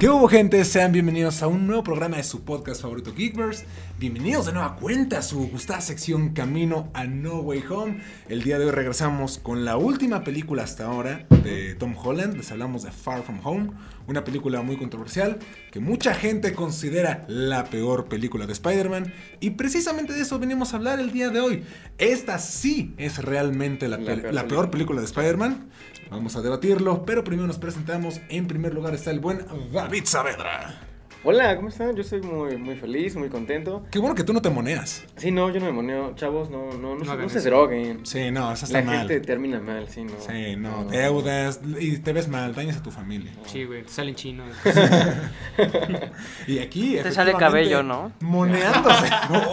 ¿Qué hubo gente? Sean bienvenidos a un nuevo programa de su podcast favorito Geekverse. Bienvenidos de nueva cuenta a su gustada sección Camino a No Way Home. El día de hoy regresamos con la última película hasta ahora de Tom Holland. Les hablamos de Far From Home, una película muy controversial que mucha gente considera la peor película de Spider-Man. Y precisamente de eso venimos a hablar el día de hoy. Esta sí es realmente la, La pe- peor la peor película de Spider-Man. Vamos a debatirlo, pero primero nos presentamos. En primer lugar está el buen David Saavedra. Hola, ¿cómo están? Yo estoy muy, muy feliz, muy contento. Qué bueno que tú no te moneas. Sí, no, yo no me moneo. Chavos, no, no, no, No se, no se droguen. Sí, no, eso está La mal. gente termina mal, sí, no. Sí, no, deudas y te ves mal, dañas a tu familia. Sí, güey, te salen chinos. Y aquí Te sale cabello, ¿no? Moneándose. No.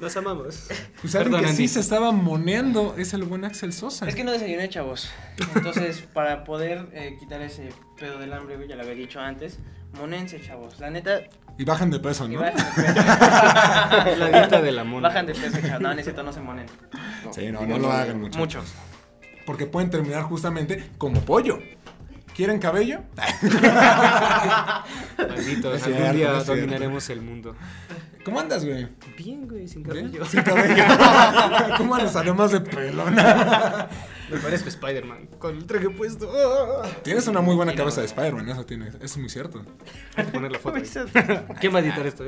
Los amamos. Pues alguien Perdón, que sí se estaba moneando es el buen Axel Sosa. Es que no desayuné, chavos. Entonces, para poder eh, quitar ese pedo del hambre, güey, ya lo había dicho antes, monense, chavos. La neta, Y bajan de peso, y ¿no? bajan de peso. La dieta de la mona. Bajan de peso, chavos. No, necesito, no se monen. Sí, no, no lo hagan mucho. Muchos. Porque pueden terminar justamente como pollo. ¿Quieren cabello? Malditos, Es algún cierto, día dominaremos el mundo. ¿Cómo andas, güey? Bien, güey, sin ¿Bien? cabello. Sin cabello. ¿Cómo andas? Además de pelona. Me parezco Spider-Man con el traje puesto. Tienes una muy buena cabeza de Spider-Man, eso tienes. Eso es muy cierto. Hay que poner la foto. ahí. ¿Quién va a editar esto?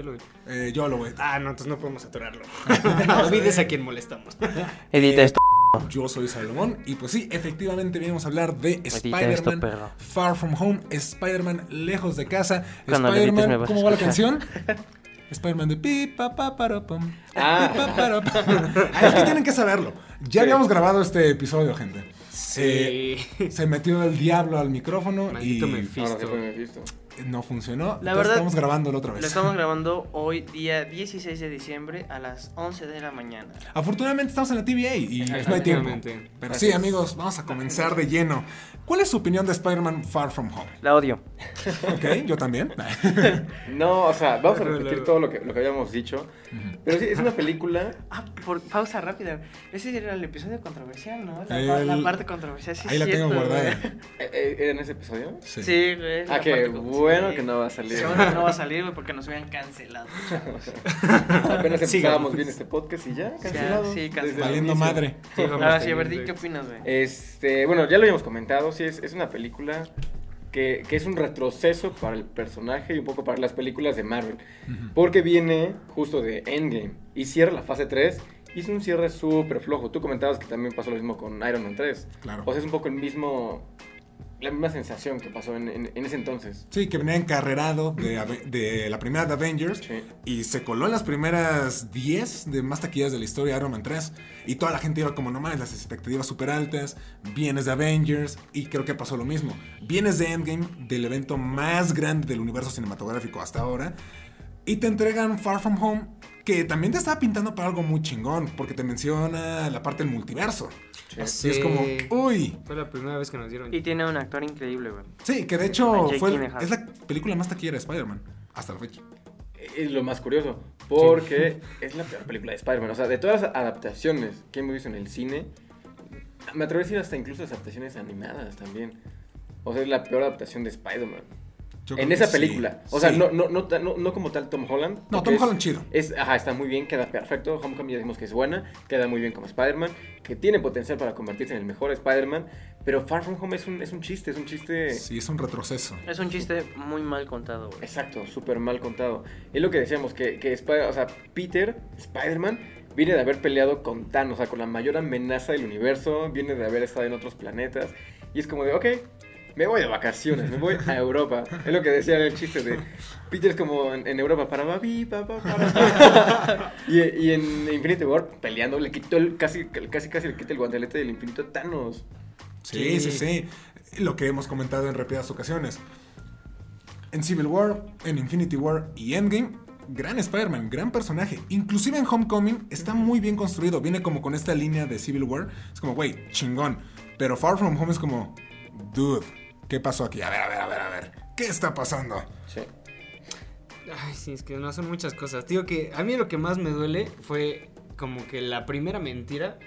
Eh, yo lo voy. Ah, no, entonces no podemos atorarlo. Olvides a quien molestamos. Edita esto. Yo soy Salomón y pues sí, efectivamente venimos a hablar de Spider-Man. Far From Home, Spider-Man lejos de casa, Spider-Man, ¿cómo va la canción? Spider-Man de pi pa pa para pam. Ah. pi, pa, para, pam. Ah, es que tienen que saberlo. Ya Sí. habíamos grabado este episodio, gente. Sí. Eh, se metió el diablo al micrófono Maldito y fue Mephisto. No funcionó. La verdad, estamos grabándolo otra vez. Lo estamos grabando hoy, día 16 de diciembre, a las 11 de la mañana. Afortunadamente estamos en la TVA y no hay tiempo. Pero Así sí, es. amigos, vamos a comenzar de lleno. ¿Cuál es su opinión de Spider-Man Far From Home? La odio. Ok, yo también. No, o sea, vamos a repetir todo lo que, lo que habíamos dicho. Pero sí, es una película. Ah, por pausa rápida. Ese era el episodio controversial, ¿no? La, El- la parte controversial, sí. Ahí la tengo guardada. eh, eh, ¿Era en ese episodio? Sí. Sí, es Ah, la que parte con- bueno que no va a salir. Qué bueno que no va a salir, güey, porque nos hubieran cancelado. Apenas empezábamos bien este podcast y ya, cancelado. sí, cancelado. el Valiendo madre. Sí, Ahora sí, a ver. ¿qué opinas, güey? Este, bueno, ya lo habíamos comentado, sí, es, es una película que, que es un retroceso para el personaje y un poco para las películas de Marvel. Porque viene justo de Endgame y cierra la fase 3 y es un cierre súper flojo. Tú comentabas que también pasó lo mismo con Iron Man 3. Claro. O sea, es un poco el mismo, la misma sensación que pasó en, en- en ese entonces. Sí, que venía encarrerado de, de la primera de Avengers Sí. y se coló en las primeras 10 de más taquillas de la historia Iron Man 3. Y toda la gente iba como, no mames, las expectativas súper altas. Vienes de Avengers y creo que pasó lo mismo. Vienes de Endgame, del evento más grande del universo cinematográfico hasta ahora. Y te entregan Far From Home, que también te estaba pintando para algo muy chingón, porque te menciona la parte del multiverso. Sí. Y es como, uy, Fue la primera vez que nos dieron. Y tiene un actor increíble, güey. Sí, que de hecho fue, Gyllenhaal. es la película más taquillera de Spider-Man hasta la fecha. Es lo más curioso, porque es la peor película de Spider-Man. O sea, de todas las adaptaciones que hemos visto en el cine, me atrevo a decir hasta incluso las adaptaciones animadas también. O sea, es la peor adaptación de Spider-Man. Yo En esa sí, película. O sea, sí. no, no, no, no, no como tal Tom Holland. No, Tom Holland chido. Es, ajá, está muy bien, queda perfecto. Homecoming ya dijimos que es buena, queda muy bien como Spider-Man, que tiene potencial para convertirse en el mejor Spider-Man. Pero Far From Home es un, es un chiste, es un chiste... Sí, es un retroceso. Es un chiste muy mal contado, güey. Exacto, súper mal contado. Es lo que decíamos, que, que o sea, Peter, Spider-Man, viene de haber peleado con Thanos, o sea, con la mayor amenaza del universo, viene de haber estado en otros planetas, y es como de, ok, me voy de vacaciones, me voy a Europa. Es lo que decía en el chiste de, Peter es como en, en Europa, para babi, pa, pa, para. y, y en Infinity War, peleando, le quitó el, casi, casi, casi le quita el guantelete del infinito a Thanos. Sí, sí, Sí. sí. Lo que hemos comentado en repetidas ocasiones. En Civil War, en Infinity War y Endgame, gran Spider-Man, gran personaje. Inclusive en Homecoming está muy bien construido. Viene como con esta línea de Civil War. Es como, güey, chingón. Pero Far From Home es como, dude, ¿qué pasó aquí? A ver, a ver, a ver, a ver. ¿Qué está pasando? Sí. Ay, sí, es que no son muchas cosas. Digo que a mí lo que más me duele fue como que la primera mentira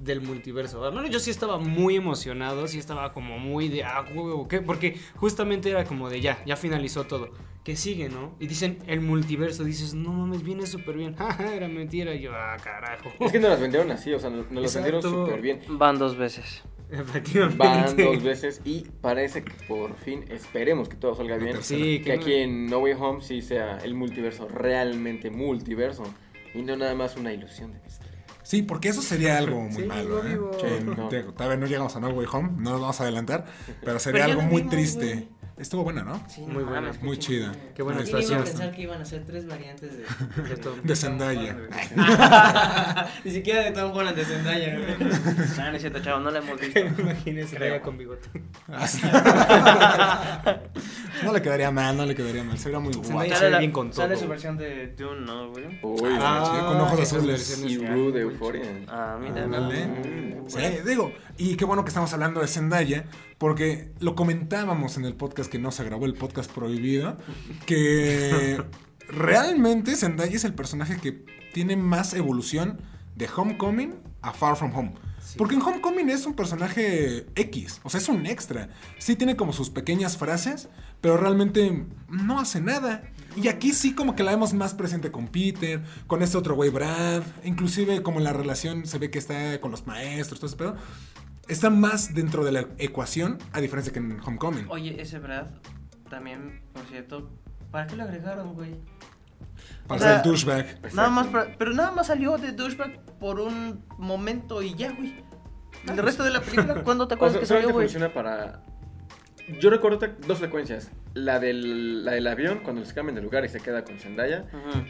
del multiverso. Al menos yo sí estaba muy emocionado, sí estaba como muy de, ah, huevo, ¿qué? Porque justamente era como de, ya, ya finalizó todo. ¿Qué sigue, no? Y dicen, el multiverso, dices, no mames, viene súper bien. Jaja, era mentira. Y yo, ah, carajo. Es que nos las vendieron así, o sea, nos, nos las vendieron súper bien. Van dos veces. Efectivamente. Van dos veces y parece que por fin, esperemos que todo salga bien. Sí, que que aquí en No Way Home sí sea el multiverso realmente multiverso y no nada más una ilusión de misterio. Sí, porque eso sería algo muy Sí, malo, lo ¿eh? No. te- Todavía no llegamos a No Way Home, no nos vamos a adelantar, pero sería Pero algo muy vimos, triste. Estuvo buena, ¿no? Sí, Muy buena, mames, qué muy chida. Qué buena ¿Quién iba a pensar que iban a ser tres variantes de... De. De Zendaya. Ni siquiera de Tom Holland, de Zendaya, güey. No, no es cierto, chavo, no la hemos visto. Imagínense Creo. Raya con bigote. Así. no le quedaría mal, no le quedaría mal. Sería muy guapo. Zendaya se Sale, bien con sale todo. su versión de Dune, ¿no, güey? Uy, Ah, sí, con ojos azules. y Rue de Euphoria. Ah, mira. Mm. Sí, digo, y qué bueno que estamos hablando de Zendaya, porque lo comentábamos en el podcast que no se grabó, el podcast prohibido, que realmente Zendaya es el personaje que tiene más evolución de Homecoming a Far From Home. Porque en Homecoming es un personaje X, o sea, es un extra. Sí tiene como sus pequeñas frases, pero realmente no hace nada. Y aquí sí como que la vemos más presente con Peter, con este otro güey Brad, inclusive como la relación se ve que está con los maestros, todo ese pedo. Está más dentro de la ecuación, a diferencia que en Homecoming. Oye, ese Brad, también, por cierto, ¿para qué lo agregaron, güey? Para o sea, ser el douchebag. Nada más, para- pero nada más salió de douchebag por un momento y ya, güey. El resto de la película, ¿cuándo te O acuerdas sea, que salió, güey? funciona para. Yo recuerdo dos secuencias. La del, la del avión, cuando les cambian de lugar y se queda con Zendaya.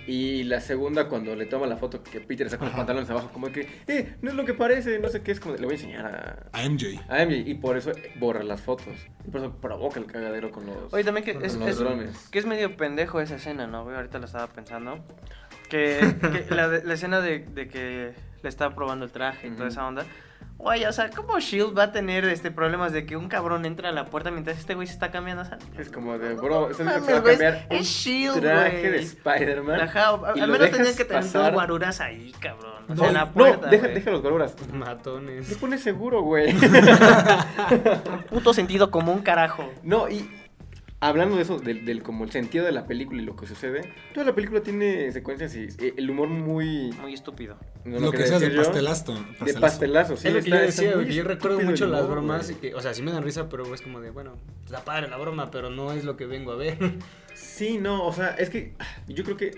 Y la segunda, cuando le toma la foto que Peter con los pantalones abajo, como que, eh, no es lo que parece, no sé qué, es como, de- le voy a enseñar a, A MJ. a MJ. Y por eso borra las fotos. Y por eso provoca el cagadero con los, Oye, también que con es, los es- drones. que es medio pendejo esa escena, ¿no? Ahorita la estaba pensando. Que, que la, escena de, de que le está probando el traje y toda esa onda. Oye, o sea, ¿cómo Shield va a tener este problemas de que un cabrón entra a la puerta mientras este güey se está cambiando? O sea, Es como de, bro, ¿estás mames, se va a güey, cambiar es Shield, traje güey. de Spider-Man? Ajá, o- al menos tenían que tener dos guaruras ahí, cabrón. O No, sea, en la No, puerta, deja, güey. deja los guaruras. Matones. Te pones seguro, güey. Puto sentido común, carajo. No, y hablando de eso, del, del como el sentido de la película y lo que sucede, toda la película tiene secuencias y eh, el humor muy... Muy estúpido. no lo que decías de pastelazo. De pastelazo, sí. es lo que está- yo decía, güey, yo recuerdo mucho las bromas, güey. que, o sea, sí me dan risa, pero es como de, bueno, está padre la broma, pero no es lo que vengo a ver. Sí, no, o sea, es que yo creo que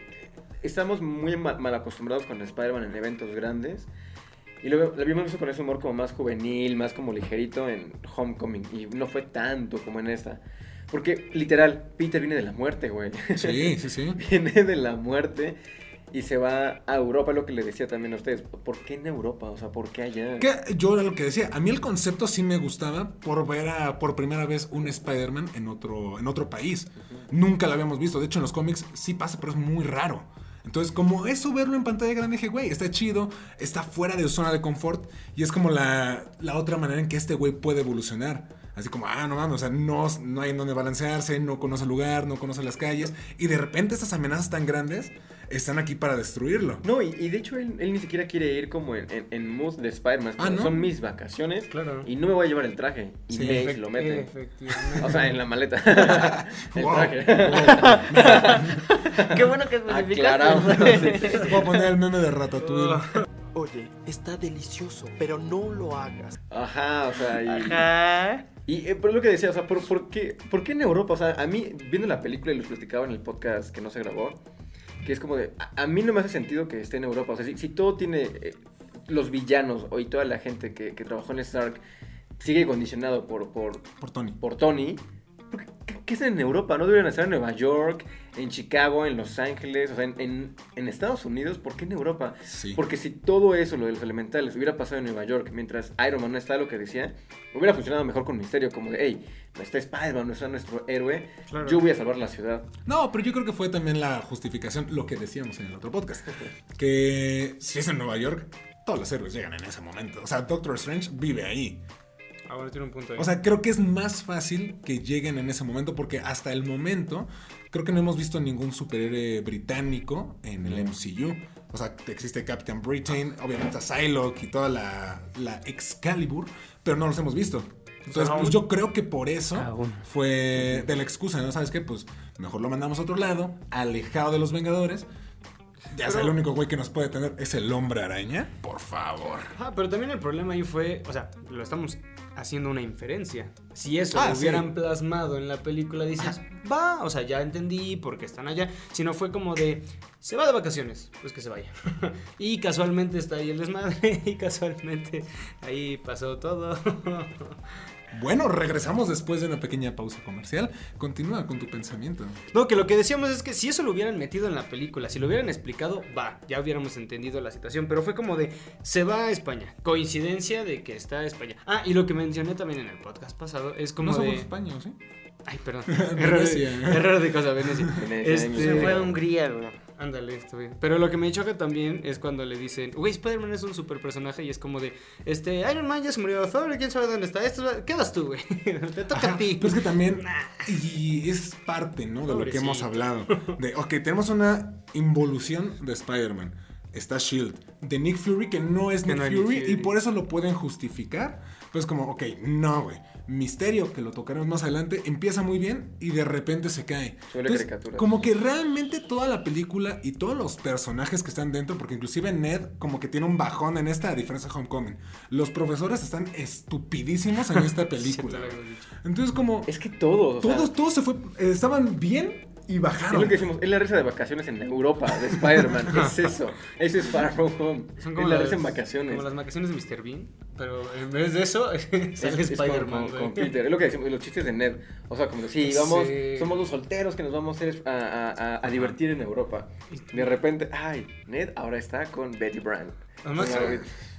estamos muy ma- mal acostumbrados con Spider-Man en eventos grandes. Y luego lo habíamos visto con ese humor como más juvenil, más como ligerito en Homecoming. Y no fue tanto como en esta. Porque, literal, Peter viene de la muerte, güey. Sí, sí, sí. viene de la muerte y se va a Europa, lo que le decía también a ustedes. ¿Por qué en Europa? O sea, ¿por qué allá? Que yo era lo que decía, a mí el concepto sí me gustaba por ver a, por primera vez un Spider-Man en otro, en otro país. Nunca lo habíamos visto, de hecho en los cómics sí pasa, pero es muy raro. Entonces, como eso verlo en pantalla grande, dije, güey, está chido, está fuera de su zona de confort y es como la, la otra manera en que este güey puede evolucionar. Así como, ah, no mames, o sea, no, no hay en dónde balancearse, no conoce el lugar, no conoce las calles y de repente estas amenazas tan grandes están aquí para destruirlo. No, y, y de hecho él, él ni siquiera quiere ir como en, en, en mood de Spider-Man. Ah, ¿no? Son mis vacaciones Claro. y no me voy a llevar el traje. Y Sí, May lo mete. Efectivamente. O sea, en la maleta. el Wow. traje. Qué bueno que especificaste. Aclaramos. Voy a poner el meme de Ratatouille. Oye, está delicioso, pero no lo hagas. Ajá, o sea, y... Ajá. Y eh, pero lo que decía, o sea, ¿por, por qué, ¿por qué en Europa? O sea, a mí, viendo la película y lo platicaba en el podcast que no se grabó, que es como de, a, a mí no me hace sentido que esté en Europa. O sea, si, si todo tiene, eh, los villanos o y toda la gente que, que trabajó en Stark sigue condicionado por, por, Por Tony. por Tony, ¿por qué, qué- qué están en Europa? ¿No deberían estar en Nueva York, en Chicago, en Los Ángeles? O sea, en, en, en Estados Unidos, ¿por qué en Europa? Sí. Porque si todo eso, lo de los elementales, hubiera pasado en Nueva York, mientras Iron Man no está lo que decía, hubiera funcionado mejor con Misterio, como de, hey, no está Spider-Man, no está nuestro héroe, Claro. yo voy a salvar la ciudad. No, pero yo creo que fue también la justificación, lo que decíamos en el otro podcast. Que si es en Nueva York, todos los héroes llegan en ese momento. O sea, Doctor Strange vive ahí. Ah, bueno, tiene un punto ahí. O sea, creo que es más fácil que lleguen en ese momento porque hasta el momento creo que no hemos visto ningún superhéroe británico en el MCU. O sea, existe Captain Britain, obviamente a Psylocke y toda la, la Excalibur, pero no los hemos visto. Entonces, pues yo creo que por eso Aún. fue de la excusa, ¿no? ¿Sabes qué? Pues mejor lo mandamos a otro lado, alejado de los Vengadores. Ya sea, el único güey que nos puede tener es el hombre araña. Por favor. Ah, pero también el problema ahí fue, o sea, lo estamos haciendo una inferencia. Si eso Ah, lo sí. hubieran plasmado en la película, dices, va, o sea, ya entendí por qué están allá. Si no fue como de, se va de vacaciones, pues que se vaya. y casualmente está ahí el desmadre, y casualmente ahí pasó todo. Bueno, regresamos después de una pequeña pausa comercial. Continúa con tu pensamiento. No, que lo que decíamos es que si eso lo hubieran metido en la película, si lo hubieran explicado, va, ya hubiéramos entendido la situación. Pero fue como de, se va a España. Coincidencia de que está a España. Ah, y lo que mencioné también en el podcast pasado es como no somos de... España, ¿sí? Ay, perdón. error, de, error de cosa, Venecia. Venecia, Este, Se fue a Hungría, güey. Ándale, esto bien. Pero lo que me choca también es cuando le dicen, güey, Spider-Man es un super personaje y es como de, este, Iron Man ya se murió, Thor, quién sabe dónde está, esto, quedas tú, güey. Te toca Ajá, a ti. Pero es que también, y es parte, ¿no? De lo que hemos hablado. De, ok, tenemos una involución de Spider-Man. Está Shield. De Nick Fury, que no es Que Nick, no Fury, y por eso lo pueden justificar. Pues como, ok, no, güey. Misterio, que lo tocaremos más adelante, empieza muy bien y de repente se cae. Entonces, caricatura. como que realmente toda la película y todos los personajes que están dentro, porque inclusive Ned como que tiene un bajón en esta, a diferencia de Homecoming. Los profesores están estupidísimos en esta película. Entonces como Es que todos, o sea, todos, todos se fue, estaban bien y Es bajaron. lo que decimos, es la risa de vacaciones en Europa, de Spider-Man. es eso. Eso es Far From Home. Son es como la las, risa en vacaciones. Como las vacaciones de Mr. Bean, pero en vez de eso, sale Es- es con- Spider-Man, con, güey. con Peter. Es lo que decimos, los chistes de Ned. O sea, como que sí, vamos, Sí. somos los solteros que nos vamos a, a- a- a divertir en Europa. De repente, ay, Ned ahora está con Betty Brand. Además, Como,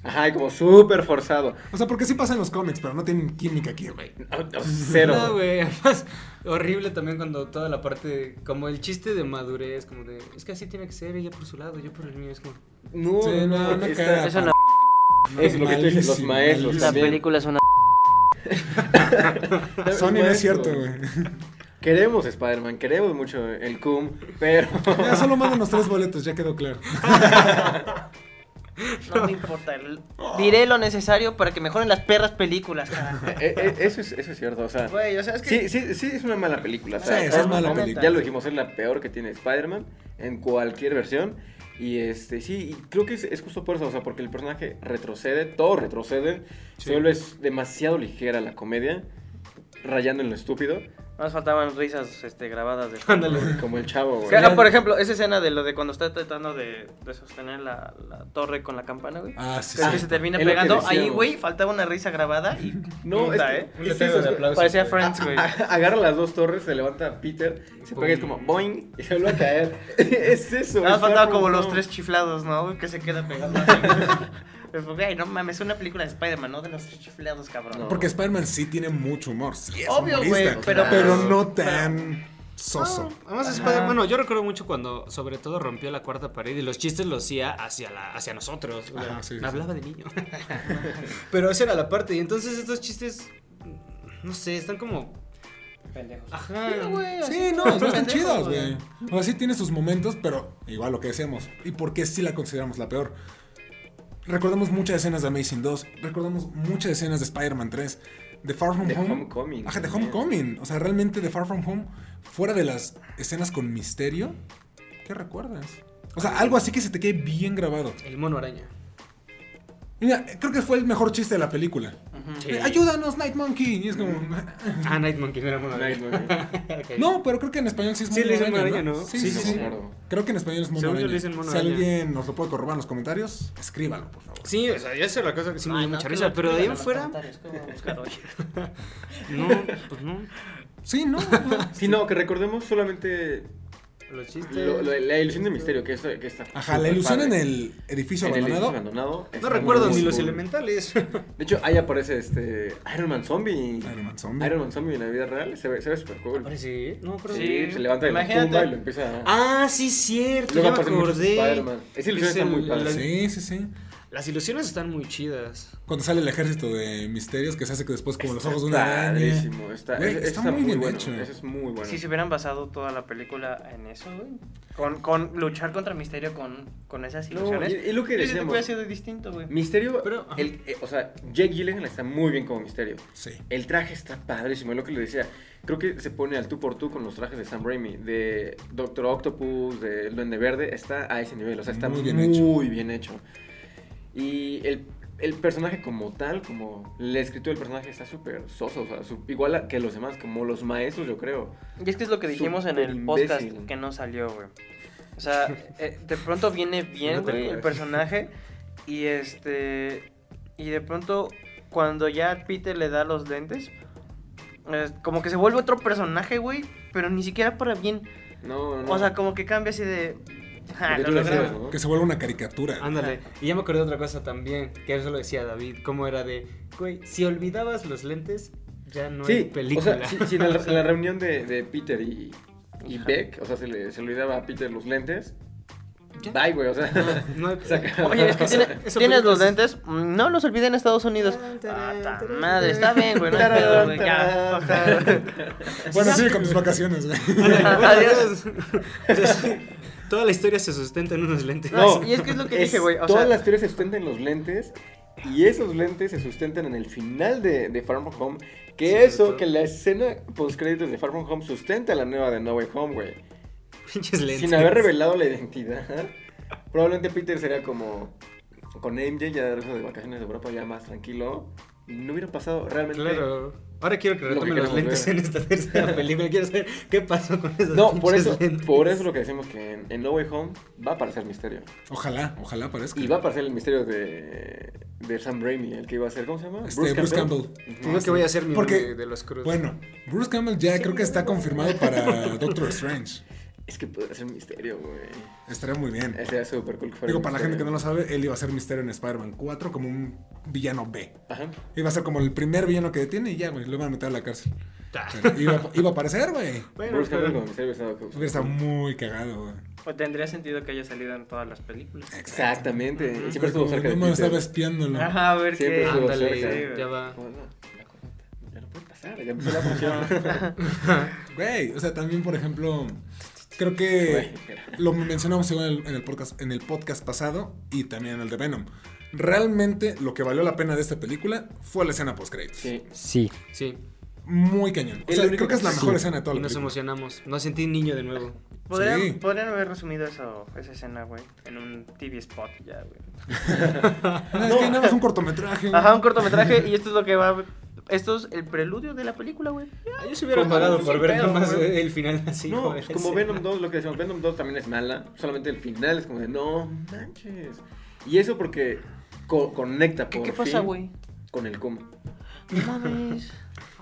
Ajá, y como súper forzado. O sea, porque sí pasa en los cómics, pero no tienen química aquí, güey. No, no, Cero. No, güey. Además, horrible también cuando toda la parte, como el chiste de madurez, como de, es que así tiene que ser, ella por su lado, yo por el mío, es como, No, Sí, no, no. Es una es lo que tú dices, los maestros. La también. película es una Sony no es cierto, güey. Queremos Spider-Man, queremos mucho el Cum, pero... Ya solo mándanos tres boletos, ya quedó claro. No me importa. el- Diré lo necesario para que mejoren las perras películas, carajo. Eh, eh, eso, es, eso es cierto, o sea... Güey, o sea, es que. Sí, sí, sí, es una mala película. o Sí, sea, sí, es mala ya película. Ya lo dijimos, es la peor que tiene Spider-Man en cualquier versión. Y este, sí, y creo que es, es justo por eso, o sea, porque el personaje retrocede, todo retrocede, solo es demasiado ligera la comedia, rayando en lo estúpido, Nos faltaban risas este, grabadas de. ándale. como el chavo, güey. Ah, por ejemplo, esa escena de lo de cuando está tratando de, de sostener la, la torre con la campana, güey. Ah, sí, sí. que se termina es pegando. Ahí, güey, faltaba una risa grabada y. No, puta, es, ¿eh? que- es eso, de. Parecía. Friends, güey. a- agarra las dos torres, se levanta Peter, se pega y es como boing, y se vuelve a caer. es eso. Nada más faltaba como los tres chiflados, ¿no? Que se queda pegando así. Pues, güey, no mames, es una película de Spider-Man, no de los tres chiflados, cabrón. No. Porque Spider-Man sí tiene mucho humor. Sí, es Obvio, güey, pero- pero Claro. no tan soso. No, además Spider- bueno, yo recuerdo mucho cuando sobre todo rompió la cuarta pared y los chistes los hacía hacia la hacia nosotros. Ajá, güey. sí, sí, hablaba de niño. Pero esa era la parte y entonces estos chistes no sé, están como Pendejos. ajá. Sí, no, no están chidos, güey. güey. O sea, sí tiene sus momentos, pero igual lo que decíamos. ¿Y por qué sí la consideramos la peor? Recordamos muchas escenas de Amazing 2, recordamos muchas escenas de Spider-Man 3, de Far From De Home. Homecoming Ajá, de. Homecoming. O sea, realmente de Far From Home, fuera de las escenas con misterio, ¿qué recuerdas? O sea, algo así que se te quede bien grabado. El mono araña. Mira, creo que fue el mejor chiste de la película. Sí. Eh, Ayúdanos, Night Monkey. Y es como. Ah, Night Monkey no era mono. Night Monkey. No, pero creo que en español sí es Sí, mono le dicen araña, mono araña, ¿no? Sí, Sí, sí, sí, sí. sí. Creo que en español es mono Según yo araña. le dicen mono si araña. alguien nos lo puede corroborar en los comentarios, escríbanlo, por favor. Sí, o sea, ya es la cosa que sí me dio no, mucha risa, pero de ahí en fuera no, pues no. Sí, no. no. Sí, no, que recordemos solamente Los chistes. lo- lo- la ilusión de misterio, que, eso, que está. Ajá, la ilusión en padre. el edificio En el edificio abandonado. abandonado. No recuerdo muy ni los elementales. De hecho, ahí aparece este Iron Man Zombie. Iron Man Zombie. Iron Man Zombie en la vida real. Se ve, se ve súper cool. Sí, no, pero Sí, se levanta de la Imagínate. tumba y lo empieza a... Ah, sí, cierto. Luego ya me acordé. Esa ilusión Es está muy el- padre. la- Sí, sí, sí. Las ilusiones están muy chidas. Cuando sale el ejército de misterios que se hace que después como los ojos de una Está araña. Está, Güey, eso está muy bien bueno, hecho. Eso es muy bueno. Si se hubieran basado toda la película en eso, güey. Con, con luchar contra Misterio con, con esas No, ilusiones. y- y lo que decíamos. hubiera sido distinto, güey. Misterio, Pero, el, eh, o sea, Jake Gyllenhaal está muy bien como Misterio. Sí. El traje está padrísimo, es lo que le decía. Creo que se pone al tú por tú con los trajes de Sam Raimi, de Doctor Octopus, de El Duende Verde, está a ese nivel, o sea, está Muy muy bien bien hecho. Y el, el personaje como tal, como la escritura del personaje está súper soso, o sea, su- igual a- que los demás, como los maestros, yo creo. Y es que es lo que dijimos en el podcast que no salió, güey. O sea, eh, de pronto viene bien, No te güey, el personaje. Y este. Y de pronto, cuando ya Peter le da los lentes, es como que se vuelve otro personaje, güey. Pero ni siquiera para bien. No, no. O sea, como que cambia así de. Ah, Porque lo tú lo lograron. decías, ¿no? Que se vuelve una caricatura. Ándale. Y ya me acordé de otra cosa también, que eso lo decía David, cómo era de, güey, si olvidabas los lentes, ya no hay Sí, película. o sea, si, si en, la, en la reunión de, de Peter y. Beck, o sea, se le, se le olvidaba a Peter los lentes, Ya. bye, güey, o sea, No hay- se acabó. Oye, es que tiene- tienes los lentes. Mm, No los olvidé en Estados Unidos. Ah, ta madre, está bien, güey. Hay. Bueno, sigue con tus vacaciones, güey. Adiós. Toda la historia se sustenta en unos lentes. No, y es que es lo que dije, güey, o todas sea- las teorías se sustentan en los lentes y esos lentes se sustentan en el final de, de Far From Home. Que eso, que la escena post créditos de Far From Home sustenta la nueva de No Way Home, güey. Pinches lentes. Sin haber revelado la identidad, probablemente Peter sería como con MJ ya de regreso de vacaciones de Europa ya más tranquilo. Y no hubiera pasado realmente. Claro. Ahora quiero que Lo retomen los queremos lentes ver. en esta tercera película. Quiero saber qué pasó con esos No, por eso, lentes. por eso lo que decimos que en, en No Way Home va a aparecer misterio. Ojalá, ojalá aparezca. Y va a aparecer el misterio de, de Sam Raimi, el que iba a ser, ¿cómo se llama? Este, Bruce Campbell. Digo que voy a hacer mi Porque- de los cruz. Bueno, Bruce Campbell ya creo que está confirmado para Doctor Strange. Es que podría ser misterio, güey. Estaría muy bien. Sería súper cool que fuera Digo, para la gente que no Misterio. lo sabe, él iba a ser misterio en Spider-Man 4 como un villano B. Ajá. Iba a ser como el primer villano que detiene y ya, güey, lo van a meter a la cárcel. Ah. Iba, iba a aparecer, güey. Bueno, Bruce Campbell pero- como misterio Hubiera estado muy cagado, güey. O tendría sentido que haya salido en todas las películas. Exactamente. Y siempre Pero estuvo cerca de no me estaba Peter. espiándolo. Ajá, a ver Siempre qué. estuvo Ándale, cerca. Ya va. Ya no puede pasar, ya empezó la función. Güey, o sea, también, por ejemplo, creo que lo mencionamos igual en el, en el podcast, en el podcast pasado y también en el de Venom. Realmente lo que valió la pena de esta película fue la escena post créditos. Sí. Sí. Sí. Muy cañón. O Es sea, creo que es la mejor sí. escena de toda Y la nos película. emocionamos. Nos sentí niño de nuevo. Podrían, Sí. podrían haber resumido eso, esa escena, güey, en un TV spot ya, güey. No, es que nada más un cortometraje. Ajá, un cortometraje y esto es lo que va. Esto es el preludio de la película, güey. Ah, yo se hubiera pagado por ver pedo, nomás güey. el final así. no, joder, pues como. Venom 2, lo que decíamos, Venom 2 también es mala. Solamente el final es como de, no manches. Y eso porque co- conecta ¿Qué, por qué pasa, fin güey? con el Cum. No mames.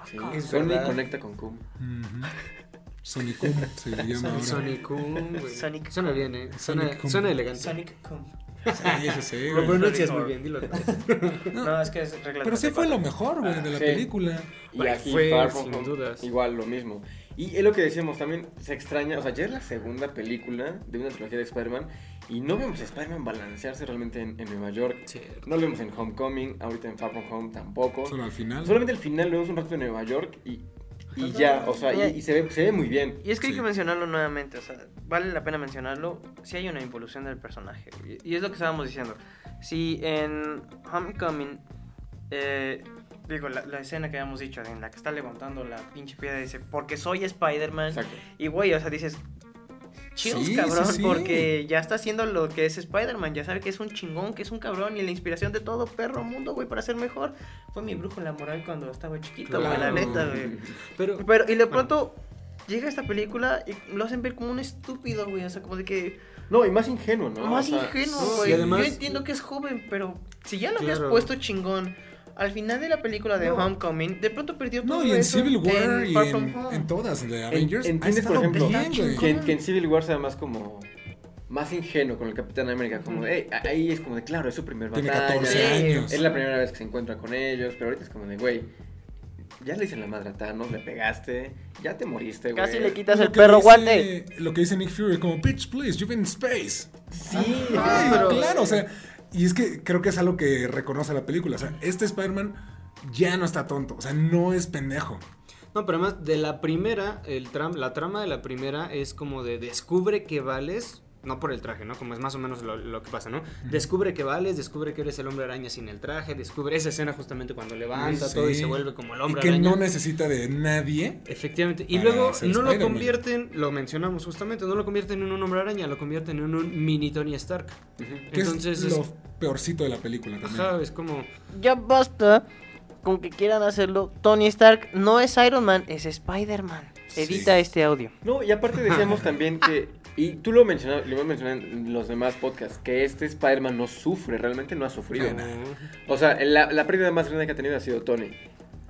Sí, Es Sony verdad. conecta con Cum. Ujú. Sonicum se le llama ahora. Sonic Boom, güey. Sonic Suena bien, ¿eh? Suena, Sonic suena elegante. Sí, eso sí, Lo pronuncias muy bien, dilo. No, es que es regla Pero sí fue lo mejor, güey, de la Sí. película. Y Bueno, aquí fue Far From sin Home, dudas. igual lo mismo. Y es lo que decíamos también, se extraña, o sea, ya es la segunda película de una trilogía de Spider-Man y no vemos a Spider-Man balancearse realmente en, en Nueva York. Cierto. No lo vemos en Homecoming, ahorita en Far From Home tampoco. Solo al final. Solamente al final lo vemos un rato en Nueva York y, y ya, o sea, y, y se, ve, se ve muy bien. Y es que hay Sí. que mencionarlo nuevamente, o sea, vale la pena mencionarlo. Si hay una involución del personaje. Y es lo que estábamos diciendo. Si en Homecoming, eh, digo, la, la escena que habíamos dicho, en la que está levantando la pinche piedra y dice, porque soy Spider-Man. Y güey, o sea, dices, chills, Sí, cabrón, sí, sí. porque ya está haciendo lo que es Spider-Man, ya sabe que es un chingón, que es un cabrón y la inspiración de todo perro mundo, güey, para ser mejor. Fue mi brújula moral cuando estaba chiquito, güey, la neta, güey. Pero, Pero, y de pronto llega esta película y lo hacen ver como un estúpido, güey. O sea, como de que. No, y más ingenuo, ¿no? más O sea, ingenuo, güey. Yo entiendo que es joven, pero si ya lo habías Claro. puesto chingón. Al final de la película de No. Homecoming, de pronto perdió todo No, y en eso Civil War en y Far en, From Home. en todas de En- Avengers. ha entiendes, por ejemplo, bien, que, en- que en Civil War sea más como más ingenuo con el Capitán América, como de, "Ey, ahí es como de, claro, es su primer Tiene batalla. 14 Sí. años. Es la primera vez que se encuentra con ellos, pero ahorita es como de, güey, ya le dicen la madre a Thanos, le pegaste, ya te moriste, güey. Casi le quitas Lo el perro dice- guante. Lo que dice Nick Fury, como, bitch, please, you've been in space. Sí, pero- claro, o sea, Y es que creo que es algo que reconoce la película. O sea, este Spider-Man ya no está tonto. O sea, no es pendejo. No, pero además de la primera, el la trama de la primera es como de descubre que vales, no por el traje, ¿no? Como es más o menos lo, lo que pasa, ¿no? Descubre que vales, descubre que eres el hombre araña sin el traje, descubre esa escena justamente cuando levanta Sí. todo y se vuelve como el Y hombre que araña. no necesita de nadie. Efectivamente. Y luego no lo convierten, lo mencionamos justamente, no lo convierten en un hombre araña, lo convierten en un mini Tony Stark. Que Entonces es es- lo peorcito de la película también. Ajá, es como... Ya basta con que quieran hacerlo. Tony Stark no es Iron Man, es Spider-Man. Sí. Edita este audio. No, y aparte decíamos también que, y tú lo mencionabas, lo hemos mencionado en los demás podcasts, que este Spider-Man no sufre, realmente no ha sufrido. No, O sea, la, la pérdida más grande que ha tenido ha sido Tony.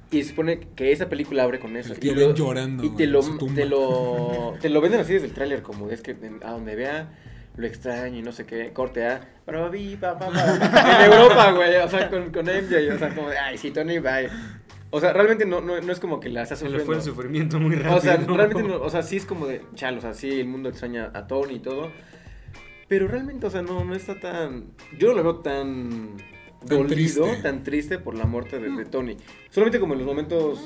Y se supone que esa película abre con eso. El tío y Ben llorando, Y te lo, te lo, te lo venden así desde el tráiler, como es que a donde vea lo extraño y no sé qué, corte a... En Europa, güey, o sea, con, con MJ, o sea, como de, ay, sí, Tony, bye. O sea, realmente no, no, no es como que la está Se le sufriendo. fue el sufrimiento muy rápido. O sea, realmente no, o sea, sí es como de, chal, o sea, sí, el mundo extraña a Tony y todo. Pero realmente, o sea, no, no está tan. Yo no lo veo tan. Tan dolido, triste. tan triste por la muerte de, de Tony. Solamente como en los momentos.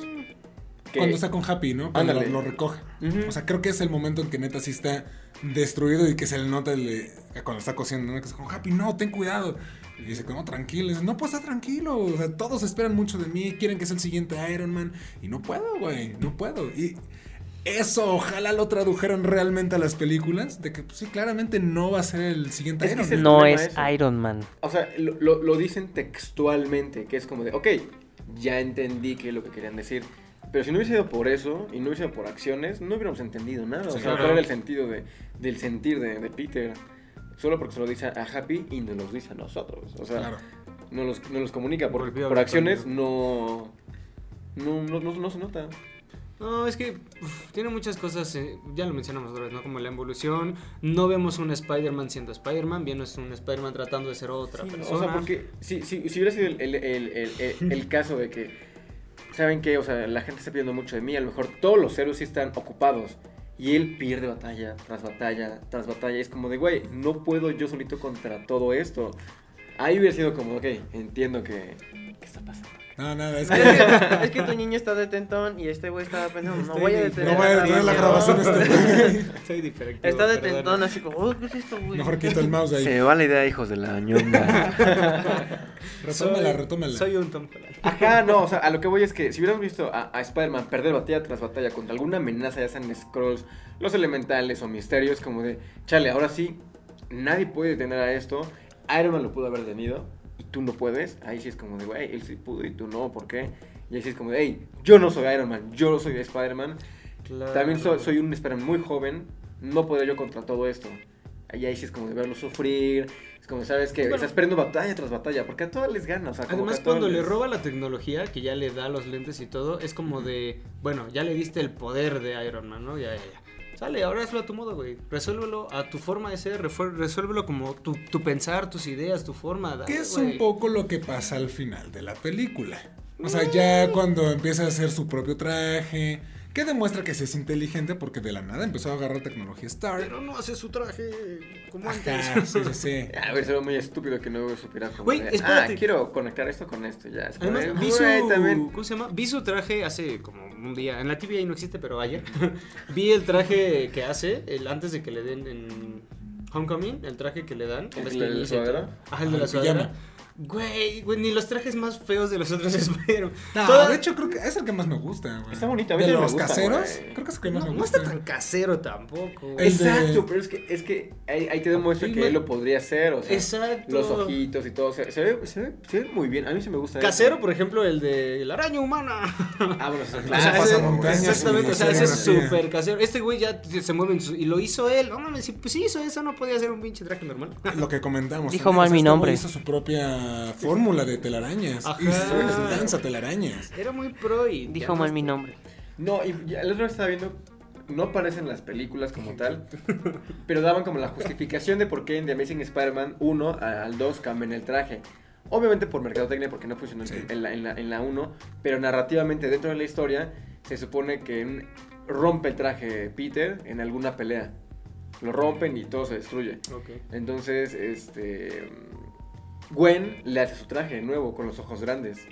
que- Cuando está con Happy, ¿no? Cuando lo, Ándale. lo recoge. O sea, creo que es el momento en que neta sí está destruido y que se le nota el, cuando está cosiendo, ¿no? Que está con Happy, no, ten cuidado. Y dice, como tranquilo. Y dice, no, pues está tranquilo. O sea, todos esperan mucho de mí, quieren que sea el siguiente Iron Man. Y no puedo, güey, no puedo. Y eso, ojalá lo tradujeran realmente a las películas. De que, pues, sí, claramente no va a ser el siguiente Es Iron es Man. No es eso. Iron Man. O sea, lo, lo- lo dicen textualmente, que es como de, ok, ya entendí qué es lo que querían decir. Pero si no hubiese sido por eso y no hubiese sido por acciones, no hubiéramos entendido nada. Sí, o sea, claro. ¿cuál era el sentido de, del sentir de, de Peter? Solo porque se lo dice a Happy y nos lo dice a nosotros. O sea, Claro. no, los, no los comunica. Por, a por hablar acciones no, no, no, no, no se nota. No, es que uf, tiene muchas cosas, eh, ya lo mencionamos otra vez, ¿no? Como la evolución, no vemos un Spider-Man siendo Spider-Man, bien es un Spider-man tratando de ser otra Sí, persona. O sea, porque si, si, si hubiera sido el, el- el- el- el- el caso de que, ¿saben qué? O sea, la gente está pidiendo mucho de mí, a lo mejor todos los héroes sí están ocupados. Y él pierde batalla tras batalla tras batalla. Y es como de, güey, no puedo yo solito contra todo esto. Ahí hubiera sido como, ok, entiendo que... ¿Qué está pasando? No, nada, es que es que tu niño está detentón y este güey estaba pensando, no voy a de- detener no voy a detener la grabación este güey. Soy diferente. Está detentón así como, "Oh, ¿qué es esto, güey? Mejor quito el mouse ahí. me va la idea, hijos de la ñonga. Retómala, retómala. Soy un Holland. Ajá, no, o sea, a lo que voy es que si hubiéramos visto a, a Spider-Man perder batalla tras batalla contra alguna amenaza, ya sean Scrolls, los elementales o misterios, como de, chale, ahora sí, nadie puede detener a esto. Iron Man lo pudo haber detenido y tú no puedes. Ahí sí es como de, güey, él sí pudo y tú no, ¿por qué? Y ahí sí es como de, hey, yo no soy Iron Man, yo no soy Spider-Man. También soy, soy un Spider-Man muy joven, no puedo yo contra todo esto. Y ahí sí es como de verlo sufrir. Es como, ¿sabes que Bueno. Estás perdiendo batalla tras batalla, porque a todas les gana. O sea, como Además, cuando le roba la tecnología, que ya le da los lentes y todo, es como de, bueno, ya le diste el poder de Iron Man, ¿no? Ya, ya, ya. Sale, ahora hazlo a tu modo, güey. Resuélvelo a tu forma de ser, resuélvelo como tu, tu pensar, tus ideas, tu forma. dale, Que es güey. un poco lo que pasa al final de la película. O sea, ya cuando empieza a hacer su propio traje, que demuestra que sí es inteligente porque de la nada empezó a agarrar tecnología Stark. Pero no hace su traje como Ajá, antes. sí, sí, sí. A ver, sería muy estúpido que no supiera como Güey, espérate. ah, quiero conectar esto con esto, ya. Además, de, vi güey, su, también. ¿cómo se llama? Vi su traje hace como un día. En la TV ahí no existe, pero ayer. vi el traje que hace el, antes de que le den en Homecoming, el traje que le dan. ¿El ¿Ves de la sudadera? el de la sudadera. Güey, güey, ni los trajes más feos de los otros Spider-Man. No, Toda- de hecho creo que es el que más me gusta, güey. Está bonito, a mí De me los gusta, caseros, güey. creo que es el que más no, me no gusta. está tan casero tampoco. güey. De- Exacto, pero es que, es que ahí, ahí te demuestra que él lo podría hacer, o sea, Exacto. los ojitos y todo, o sea, se, ve, se, ve, se ve muy bien, a mí sí me gusta. eso. Casero, por ejemplo, el de la araña humana. Ah, bueno, eso pasamontañas exactamente, o sea, ese es súper casero. Este güey ya se mueve en su- y lo hizo él. No mames, si pues sí hizo eso, no podía ser un pinche traje normal. Lo que comentamos. Dijo mal mi nombre. Hizo su propia fórmula de telarañas. Ajá. Su danza telarañas. Era muy pro y. Dijo mal mi nombre. No, y ya, el otro día estaba viendo, no aparecen las películas como tal, pero daban como la justificación de por qué en The Amazing Spider-Man 1 a- al 2 cambian el traje. Obviamente por mercadotecnia, porque no funcionó en- Sí. en, la, en, la, en la 1, pero narrativamente dentro de la historia se supone que rompe el traje Peter en alguna pelea. Lo rompen y todo se destruye. Ok. Entonces, este. Gwen le hace su traje nuevo con los ojos grandes.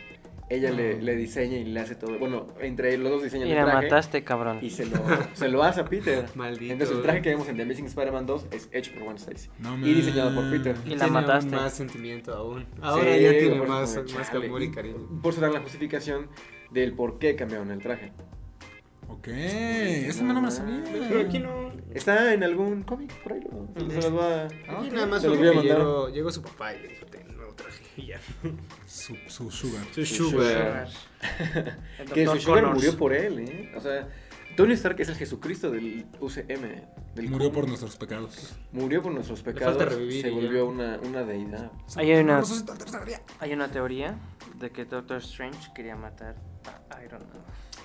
Ella le, Ah. le diseña y le hace todo. Bueno, entre los dos diseñan Y el la traje. mataste, cabrón. Y se lo, se lo hace a Peter. Maldito. Entonces el traje que vemos en The Amazing Spider-Man 2 es hecho por Gwen Stacy. No y diseñado por Peter. Y la Tiene mataste. más sentimiento aún. Ahora Sí, ya tiene por más, más amor y Y cariño. Por eso dan la justificación del por qué cambiaron el traje. Ok, esa no me la sabía. Pero aquí no. Está en algún cómic por ahí. ¿no? Se, los va. Aquí nada más Se los voy a mandar. llegó, llegó su papá y le dijo, ten. Y ya. Su, su sugar. Su Su sugar. Que su sugar Connors. murió por él, ¿eh? O sea, Tony Stark es el Jesucristo del UCM. Del Murió por nuestros pecados. Murió por nuestros falta pecados. revivir se ya. volvió una, una deidad. Hay una, hay una teoría de que Doctor Strange quería matar a Iron Man.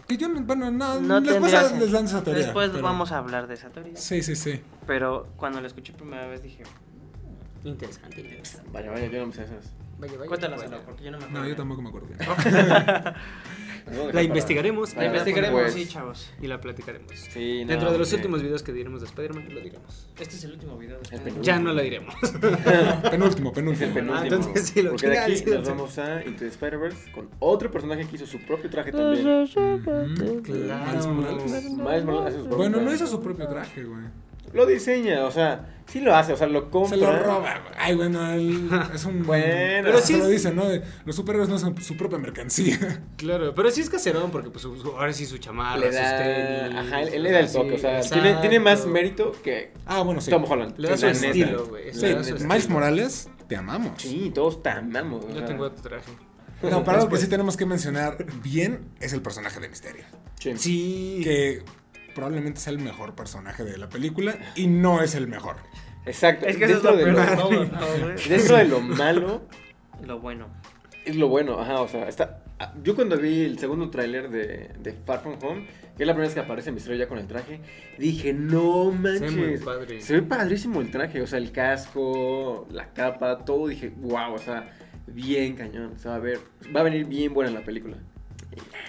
Que yo, no- bueno, no, No después a- les dan esa teoría. Después pero- vamos a hablar de esa teoría. Sí, sí, sí. Pero cuando la escuché primera vez dije, Interesante, interesante. Vaya, vaya, yo no me sé esas. Vaya, vaya. Sara, porque yo no me acuerdo. No, yo tampoco me acuerdo La investigaremos. La investigaremos, después. sí, chavos. Y la platicaremos. Sí, no, Dentro de los últimos videos que diremos de Spider-Man, lo diremos. Este es el último video. de El Spider-Man. Ya no lo diremos. penúltimo, el penúltimo. penúltimo. Ah, entonces sí lo porque de aquí sí nos vamos a Into the Spider-Verse con otro personaje que hizo su propio traje también. Claro. Miles Morales. Miles Morales hace su propio Bueno, no hizo su propio traje, güey. Lo diseña, o sea, sí lo hace, o sea, lo compra. Se lo roba, güey. Ay, bueno, él es un. Bueno. pero sí lo dicen, ¿no? De, los superhéroes no son su propia mercancía. Claro, pero sí es caserón porque pues ahora sí su chamarra, Le sus da, tenis. ajá, él, él le da el sí, toque, o sea, tiene, más mérito que Ah, bueno, sí. Tom Holland. Le da su estilo, güey. Sí, Miles. Morales, te amamos. Sí, todos te amamos. Yo tengo otro traje. No, para algo que sí tenemos que mencionar bien es el personaje de Misterio. Sí. Sí. Que probablemente sea el mejor personaje de la película y no es el mejor. Exacto. Es que eso es dentro, lo de peor lo, de dentro lo malo, Lo bueno. es lo bueno, ajá, o sea, está... ah, Yo cuando vi el segundo tráiler de, de Far From Home, que es la primera vez que aparece Misterio ya con el traje, dije, no manches. Se ve padre. Se ve padrísimo el traje, o sea, el casco, la capa, todo, dije, wow, o sea, bien cañón, se va a ver, va a venir bien buena la película.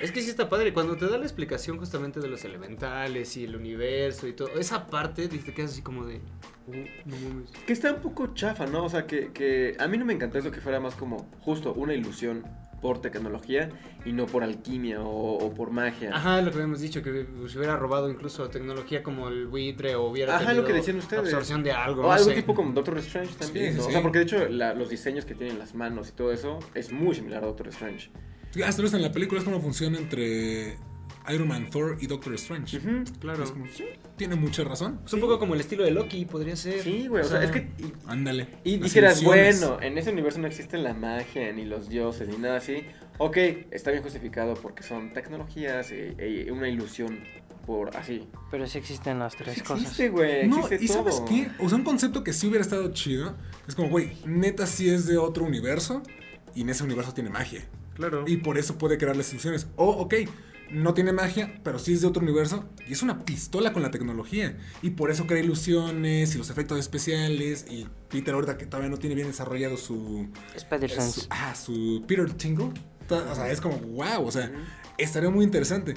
Es que sí está padre. Cuando te da la explicación justamente de los elementales y el universo y todo, esa parte te quedas así como de. "Uh, no mames". Que está un poco chafa, ¿no? O sea, que, que a mí no me encantó eso que fuera más como justo una ilusión por tecnología y no por alquimia o, o por magia. Ajá, lo que habíamos dicho, que se hubiera robado incluso tecnología como el buitre o hubiera Ajá, lo que decían ustedes. absorción de algo. O no algo sé. tipo como Doctor Strange también, Sí, ¿no? sí, O sea, porque de hecho la- los diseños que tienen las manos y todo eso es muy similar a Doctor Strange. Hasta luego en la película es como funciona entre Iron Man, Thor y Doctor Strange. Ujú. Claro. Es como, sí, tiene mucha razón. Es un poco como el estilo de Loki, podría ser. Sí, güey, o sea, es que... Ándale. Y dijeras, ilusiones. bueno, en ese universo no existe la magia, ni los dioses, ni nada así. Ok, está bien justificado porque son tecnologías y, y una ilusión por así. Pero sí existen las tres Sí cosas. existe, güey, No, existe ¿y todo. sabes qué? O sea, un concepto que sí hubiera estado chido. Es como, güey, neta sí es de otro universo y en ese universo tiene magia. Claro. Y por eso puede crear las ilusiones. O, ok, no tiene magia, pero sí es de otro universo y es una pistola con la tecnología. Y por eso crea ilusiones y los efectos especiales. Y Peter ahorita que todavía no tiene bien desarrollado su... Spider-Sense. su- ah, su Peter Tingle. O sea, es como, wow, o sea, estaría muy interesante.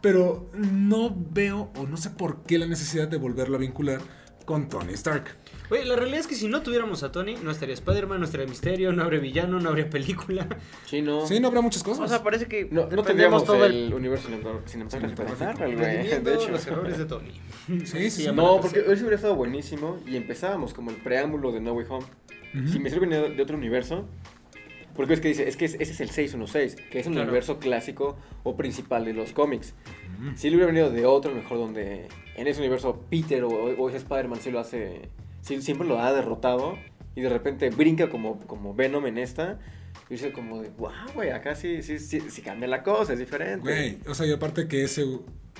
Pero no veo o no sé por qué la necesidad de volverlo a vincular con Tony Stark. Oye, la realidad es que si no tuviéramos a Tony, no estaría Spider-Man, no estaría Misterio, no habría villano, no habría película. Sí, no. Sí, no habrá muchas cosas. O sea, parece que No, no tendríamos todo el, el... universo cinematográfico de hecho. los errores de Tony. sí, sí. No, porque eso hubiera estado buenísimo y empezábamos como el preámbulo de No Way Home. Ujú. Si me venía de otro universo, porque es que dice, es que ese es el 616, que es un Claro. universo clásico o principal de los cómics. Si le hubiera venido de otro, mejor donde en ese universo Peter o, o ese Spider-Man sí lo hace, siempre lo ha derrotado y de repente brinca como, como Venom en esta. Y dice como de, wow, güey, acá sí, sí, sí, sí cambia la cosa, es diferente. Güey, o sea, y aparte que ese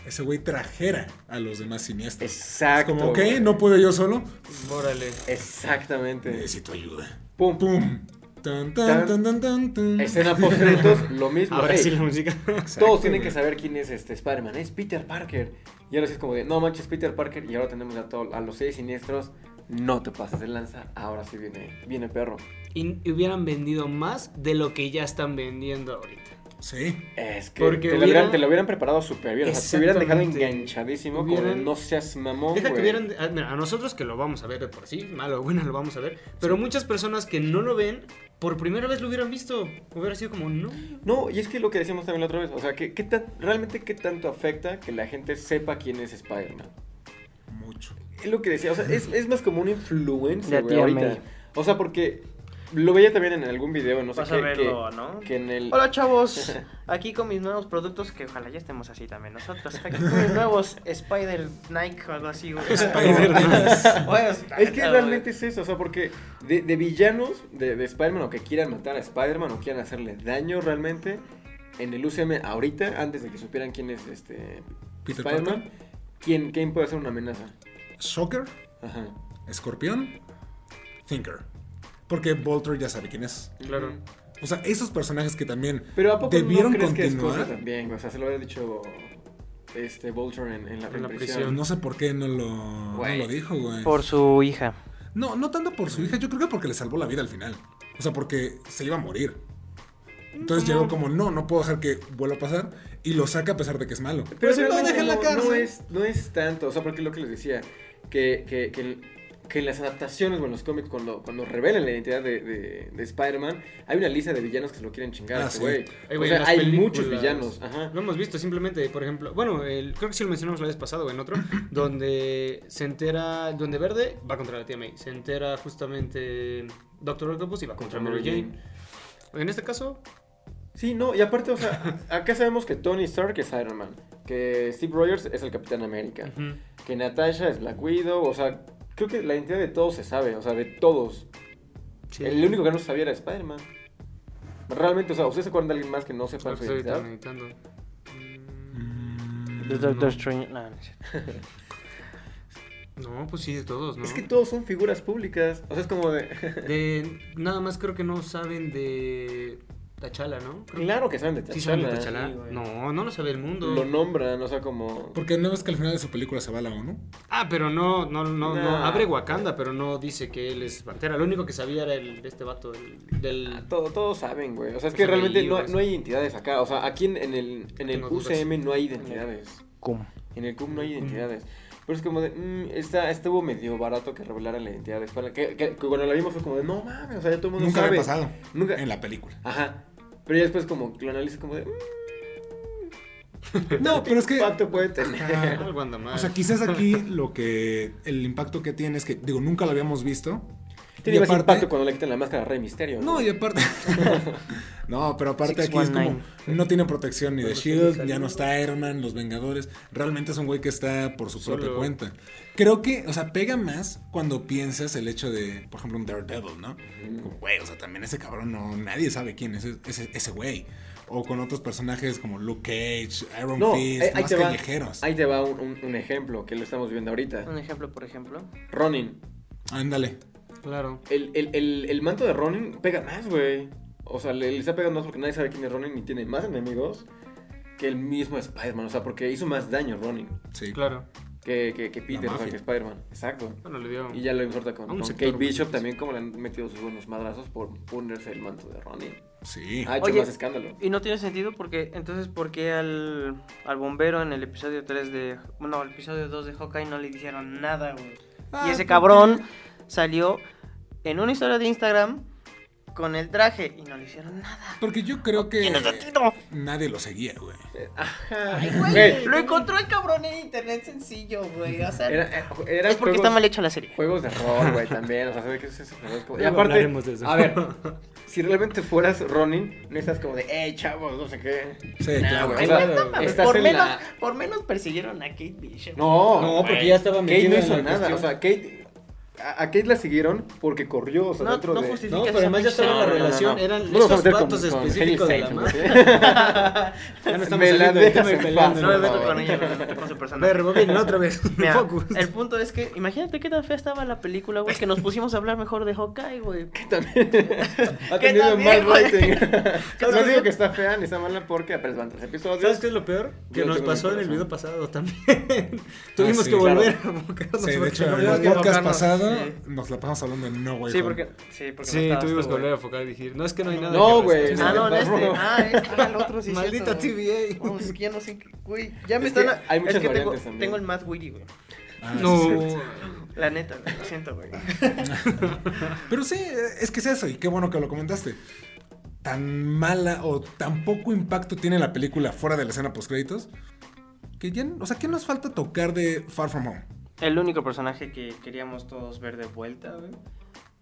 ese güey trajera a los demás siniestros. Exacto. Como, ok, güey. no puedo yo solo. Órale. Exactamente. Necesito ayuda. Pum. ¡Pum! Tan, tan, tan, tan, tan, tan. Escena post lo mismo. Ahora Ey, sí la música. Exacto, Todos tienen güey. que saber quién es este Spider-Man. Es Peter Parker. Y ahora sí es como de, no manches, Peter Parker. Y ahora tenemos a, todo- a los seis siniestros. No te pases de lanza. Ahora sí viene, viene perro. Y y hubieran vendido más de lo que ya están vendiendo ahorita. Sí. Es que Porque te, lo hubiera- hubieran, te lo hubieran preparado súper bien. O sea, te hubieran dejado enganchadísimo como de Hubieran- no seas mamón, Deja que güey. vieran, a, mira, a nosotros que lo vamos a ver de por sí, malo o bueno lo vamos a ver, pero muchas personas que no lo ven, por primera vez lo hubieran visto, hubiera sido como, no. No, y es que lo que decíamos también la otra vez, o sea, que, ¿qué tan- realmente qué tanto afecta que la gente sepa quién es Spider-Man? Mucho. Es lo que decía, o sea, es, es más como güey, tía ahorita. May. O sea, porque lo veía también en algún video, no sé Vas qué, a verlo, que, ¿no? que en el... Hola chavos, aquí con mis nuevos productos que ojalá ya estemos así también nosotros. Aquí con mis nuevos Spider Nike o algo así, güey. Spider-Man. Bueno, Es que realmente es eso, o sea, porque de, de villanos de, de Spider-Man o que quieran matar a Spider-Man o quieran hacerle daño realmente, en el UCM ahorita, antes de que supieran quién es este Spider-Man, ¿quién, ¿quién puede ser una amenaza? Shocker, Ajá. Escorpión, Thinker. Porque Volter ya sabe quién es. Claro. O sea, esos personajes que también Pero ¿a poco debieron no crees que. Scorpio también? O sea, se lo había dicho este Vulture en, en la, En en la prisión. prisión. No sé por qué no lo, no dijo, güey. Por su hija. No, no tanto por su hija, yo creo que porque le salvó la vida al final. O sea, porque se iba a morir. Entonces llegó como, no, no puedo dejar que vuelva a pasar. Y lo saca a pesar de que es malo. Pero si no, lo deja en la no, cárcel. no es, no es tanto, o sea, porque lo que les decía, que, que, que, que en las adaptaciones o en los cómics, cuando, cuando revelan la identidad de, de, de Spider-Man, hay una lista de villanos que se lo quieren chingar a Ah, este sí. güey. Ay, O sea, hay películas- muchos villanos, ajá. Lo hemos visto simplemente, por ejemplo, bueno, el- creo que sí lo mencionamos la vez pasada o en otro, donde se entera, donde Verde va contra la tía May, se entera justamente Doctor Octopus y va contra, Mary Jane. En este caso, Sí, no, y aparte, o sea, acá sabemos que Tony Stark es Iron Man, que Steve Rogers es el Capitán América, que Natasha es Black Widow, o sea, creo que la identidad de todos se sabe, o sea, de todos. sí. El único que no sabía era Spider-Man. Realmente, o sea, ¿ustedes se acuerdan de alguien más que no sepa su estoy identidad? meditando. Mm, The Doctor Strange. No, pues sí, de todos, ¿no? Es que todos son figuras públicas. O sea, es como de. De, nada más creo que no saben de Tachala, ¿no? Creo- claro que saben de ¿Sí saben de T'Challa. Tachala? Sí, no, no lo sabe el mundo. Lo nombran, o sea, como. Porque no ves que al final de su película se va a la ONU. Ah, pero no, no, no, no, Nah. abre Wakanda, pero no dice que él es Pantera. Lo único que sabía era el de este vato, el, del... Ah, todo- todos saben, güey. O sea, es Pues que ahí, realmente no, no hay identidades acá. O sea, aquí en, en el, en el dudas. UCM no hay identidades. ¿Cómo? En el CUM no hay identidades. Pero es como de. mm, está, estuvo medio barato que revelaran la identidad de Spider-Man. Que, que- que cuando la vimos fue como de. No mames, o sea, ya todo el mundo Nunca sabe. había pasado Nunca. en la película. Ajá. Pero ya después, como que lo analizas como de. No, pero es que. ¿Cuánto puede tener? O sea, quizás aquí lo que. El impacto que tiene es que, digo, nunca lo habíamos visto. Tiene más aparte- impacto cuando le quitan la máscara a Rey Misterio. No, y aparte. no, pero aparte aquí es como. 619. No tiene protección ni de Shield, ya no está Iron Man, los Vengadores. Realmente es un güey que está por su propia Solo. cuenta. Creo que, o sea, pega más cuando piensas el hecho de, por ejemplo, un Daredevil, ¿no? Como, Güey, o sea, también ese cabrón no. Nadie sabe quién es ese, ese güey. O con otros personajes como Luke Cage, Iron No, Fist, eh, ahí más te va. callejeros. Ahí te va un, un- un ejemplo que lo estamos viendo ahorita. Un ejemplo, por ejemplo. Ronin. Ándale. Claro. El, el- el- el manto de Ronin pega más, güey. O sea, le, le está pegando más porque nadie sabe quién es Ronin y tiene más enemigos que el mismo Spider-Man. O sea, porque hizo más daño Ronin Sí. Claro. que, que, que Peter, o sea, que Spider-Man. Exacto. Bueno, le dio... Y ya lo importa con, con Kate Bishop también, como le han metido sus buenos madrazos por ponerse el manto de Ronin. Sí. Ha hecho Oye, más escándalo. Y no tiene sentido porque, entonces, ¿por qué al, al bombero en el episodio 3 de. No, el episodio 2 de Hawkeye no le dijeron nada, güey? Ah, y ese porque- cabrón salió en una historia de Instagram con el traje y no le hicieron nada. Porque yo creo que nadie lo seguía, güey. Ajá. Güey, Güey, lo encontró el cabrón en internet sencillo, güey. O sea, era, era es porque juegos- está mal hecha la serie. Juegos de rol, güey, también. O sea, ¿sabes qué es ese juego? Es como- Y aparte, eso. a ver, si realmente fueras Ronin, no estás como de, hey, chavos, no sé qué. Sí, claro. güey, o sea, no estás por, en menos, la- por menos persiguieron a Kate Bishop. No, No, porque ya estaba Kate no hizo nada. cuestión. O sea, Kate. A, Kate la siguieron porque corrió, o sea, No, dentro no de. justifica No, pero además ya estaba en la relación, no. eran esos con específicos de la mafia. ¿no? Ya no estamos Me la dejas en paz, No me meto con ella, me meto con su personaje. Bobby, otra vez. Mira, Focus. el punto es que, imagínate qué tan fea estaba la película, güey, que nos pusimos a hablar mejor de Hawkeye, güey. También. ha ¿Qué tenido mal rating. no digo que está fea ni está mala porque apenas van tres episodios. ¿Sabes qué es lo peor? Que nos pasó en el video pasado también. Tuvimos sí, que volver a abocarnos Sí, de porque hecho, no en el habíamos que podcast abocarnos. pasado Sí. Nos la pasamos hablando de No Way Sí, Home. porque. Sí, porque no Sí, tuvimos que volver a enfocar y decir, no es que no hay nada. No, que güey. Ah, no, From este. Ah, este, el otro sí. Maldita. TVA. Vamos, es que ya no sé. qué- Güey, ya me Es están. que hay muchas es que tengo, variantes también. tengo el Matt Witty, güey. Ah, No. La neta, güey, lo siento, güey. Pero sí, es que es eso, y qué bueno que lo comentaste. Tan mala o tan poco impacto tiene la película fuera de la escena post créditos que ya, o sea, ¿qué nos falta tocar de Far From Home? El único personaje que queríamos todos ver de vuelta, güey.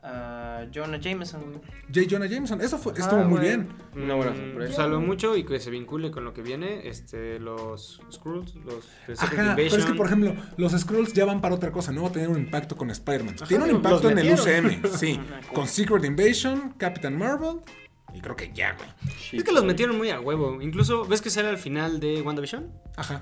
a Jonah Jameson, güey. J. Jonah Jameson, eso fue, Ah, estuvo muy bien. Una buena Mm, sorpresa. Salvo mucho y que se vincule con lo que viene, este, los Skrulls, los Ajá, pero es que por ejemplo, los Scrolls ya van para otra cosa, no va a tener un impacto con Spider-Man. Tiene un impacto en el. UCM, sí. con Secret Invasion, Captain Marvel, y creo que ya, güey. Es que los metieron muy a huevo. Incluso, ¿ves que sale al final de WandaVision? Ajá.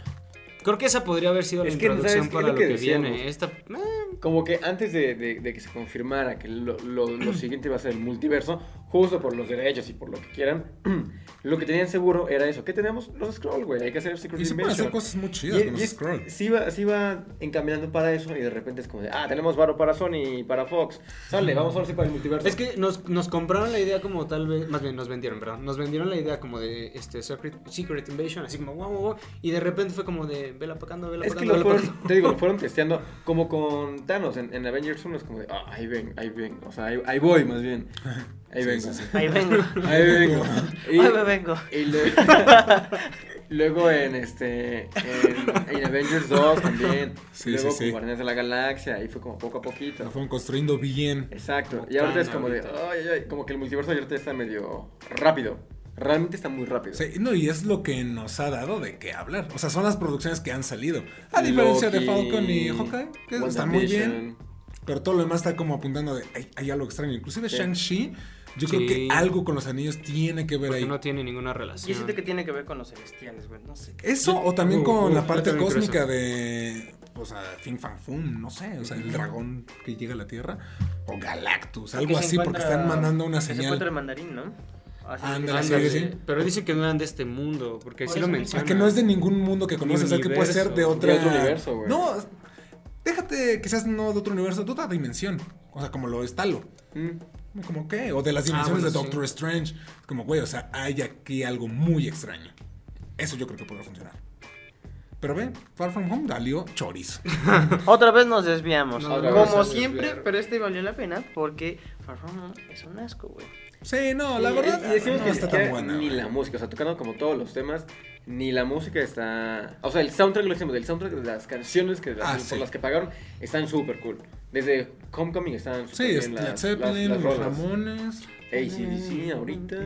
Creo que esa podría haber sido Es la que, introducción para lo que, viene. Esta, eh, Como que antes de, de- de que se confirmara que lo, lo- lo siguiente iba a ser el multiverso, justo por los derechos y por lo que quieran, lo que tenían seguro era eso. ¿Qué tenemos? Los Scrolls, güey. Hay que hacer Secret Y se pueden Invasion. hacer cosas muy chidas Y- con y los es- Scrolls. Sí iba, sí iba encaminando para eso y de repente es como de, ah, tenemos varo para Sony y para Fox. Sale, vamos ahora sí para el multiverso. Es que nos, nos compraron la idea como tal vez, más bien nos vendieron, perdón, nos vendieron la idea como de este Secret, Secret Invasion, así como wow, wow, wow, y de repente fue como de vela pacando, vela Es que pacando, lo vela fueron, pacando. te digo, lo fueron testeando como con Thanos en, en Avengers 1 es como de, ah, ahí ven, ahí ven, o sea, ahí, ahí voy más bien. Ahí vengo. sí, sí. Ahí vengo. Ahí vengo. Y- Ahí me vengo. Y le- luego en este en, en Avengers 2 también. Sí, luego sí, con sí. Guardianes de la Galaxia, ahí fue como poco a poquito. Lo fueron construyendo bien. Exacto. Como Y ahorita es como de, ahorita. ay, ay, ay, como que el multiverso ahorita está medio rápido. Realmente está muy rápido. Sí, no, y es lo que nos ha dado de qué hablar. O sea, son las producciones que han salido. A diferencia de Falcon y Hawkeye, que están muy bien. Pero todo lo demás está como apuntando de hay, hay algo extraño. Inclusive Sí. Shang-Chi, yo Sí. creo que algo con los anillos tiene que ver Porque ahí. no tiene ninguna Y relación. siento que tiene que ver con los celestiales, güey. No sé qué. Eso, o también Uh, con uh, la yo parte cósmica de. O sea, Fin Fan Fum, no sé. O sea, el dragón que llega a la Tierra. O Galactus, algo así, porque están mandando una que Se encuentra señal. el mandarín, ¿no? Así Ándale, sí, sí. Pero dicen que no eran de este mundo, porque Por sí lo mencionan. que no es de ningún mundo que conoces, o sea, que puede ser de universo. otra. De otro universo, güey. No, déjate que seas no de otro universo, de otra dimensión. O sea, como lo es Talo. Mm. Como que, o de las dimensiones bueno, de sí. Doctor Strange. Como, güey, o sea, hay aquí algo muy extraño. Eso yo creo que podrá funcionar. Pero ve, Far From Home valió chorizo. Otra vez nos desviamos. No, como siempre, desviaron. pero este valió la pena porque Far From Home es un asco, güey. Sí, no, la Y- verdad y decimos no que está ni tan buena. Ni güey. la música, o sea, tocando como todos los temas, ni la música está. O sea, el soundtrack, lo decimos, el soundtrack de las canciones que, Ah, por sí. las que pagaron están súper cool. Desde Homecoming están Sí, súper es bien Led las, Zeppelin, las, las. Ramones, ACDC ahorita.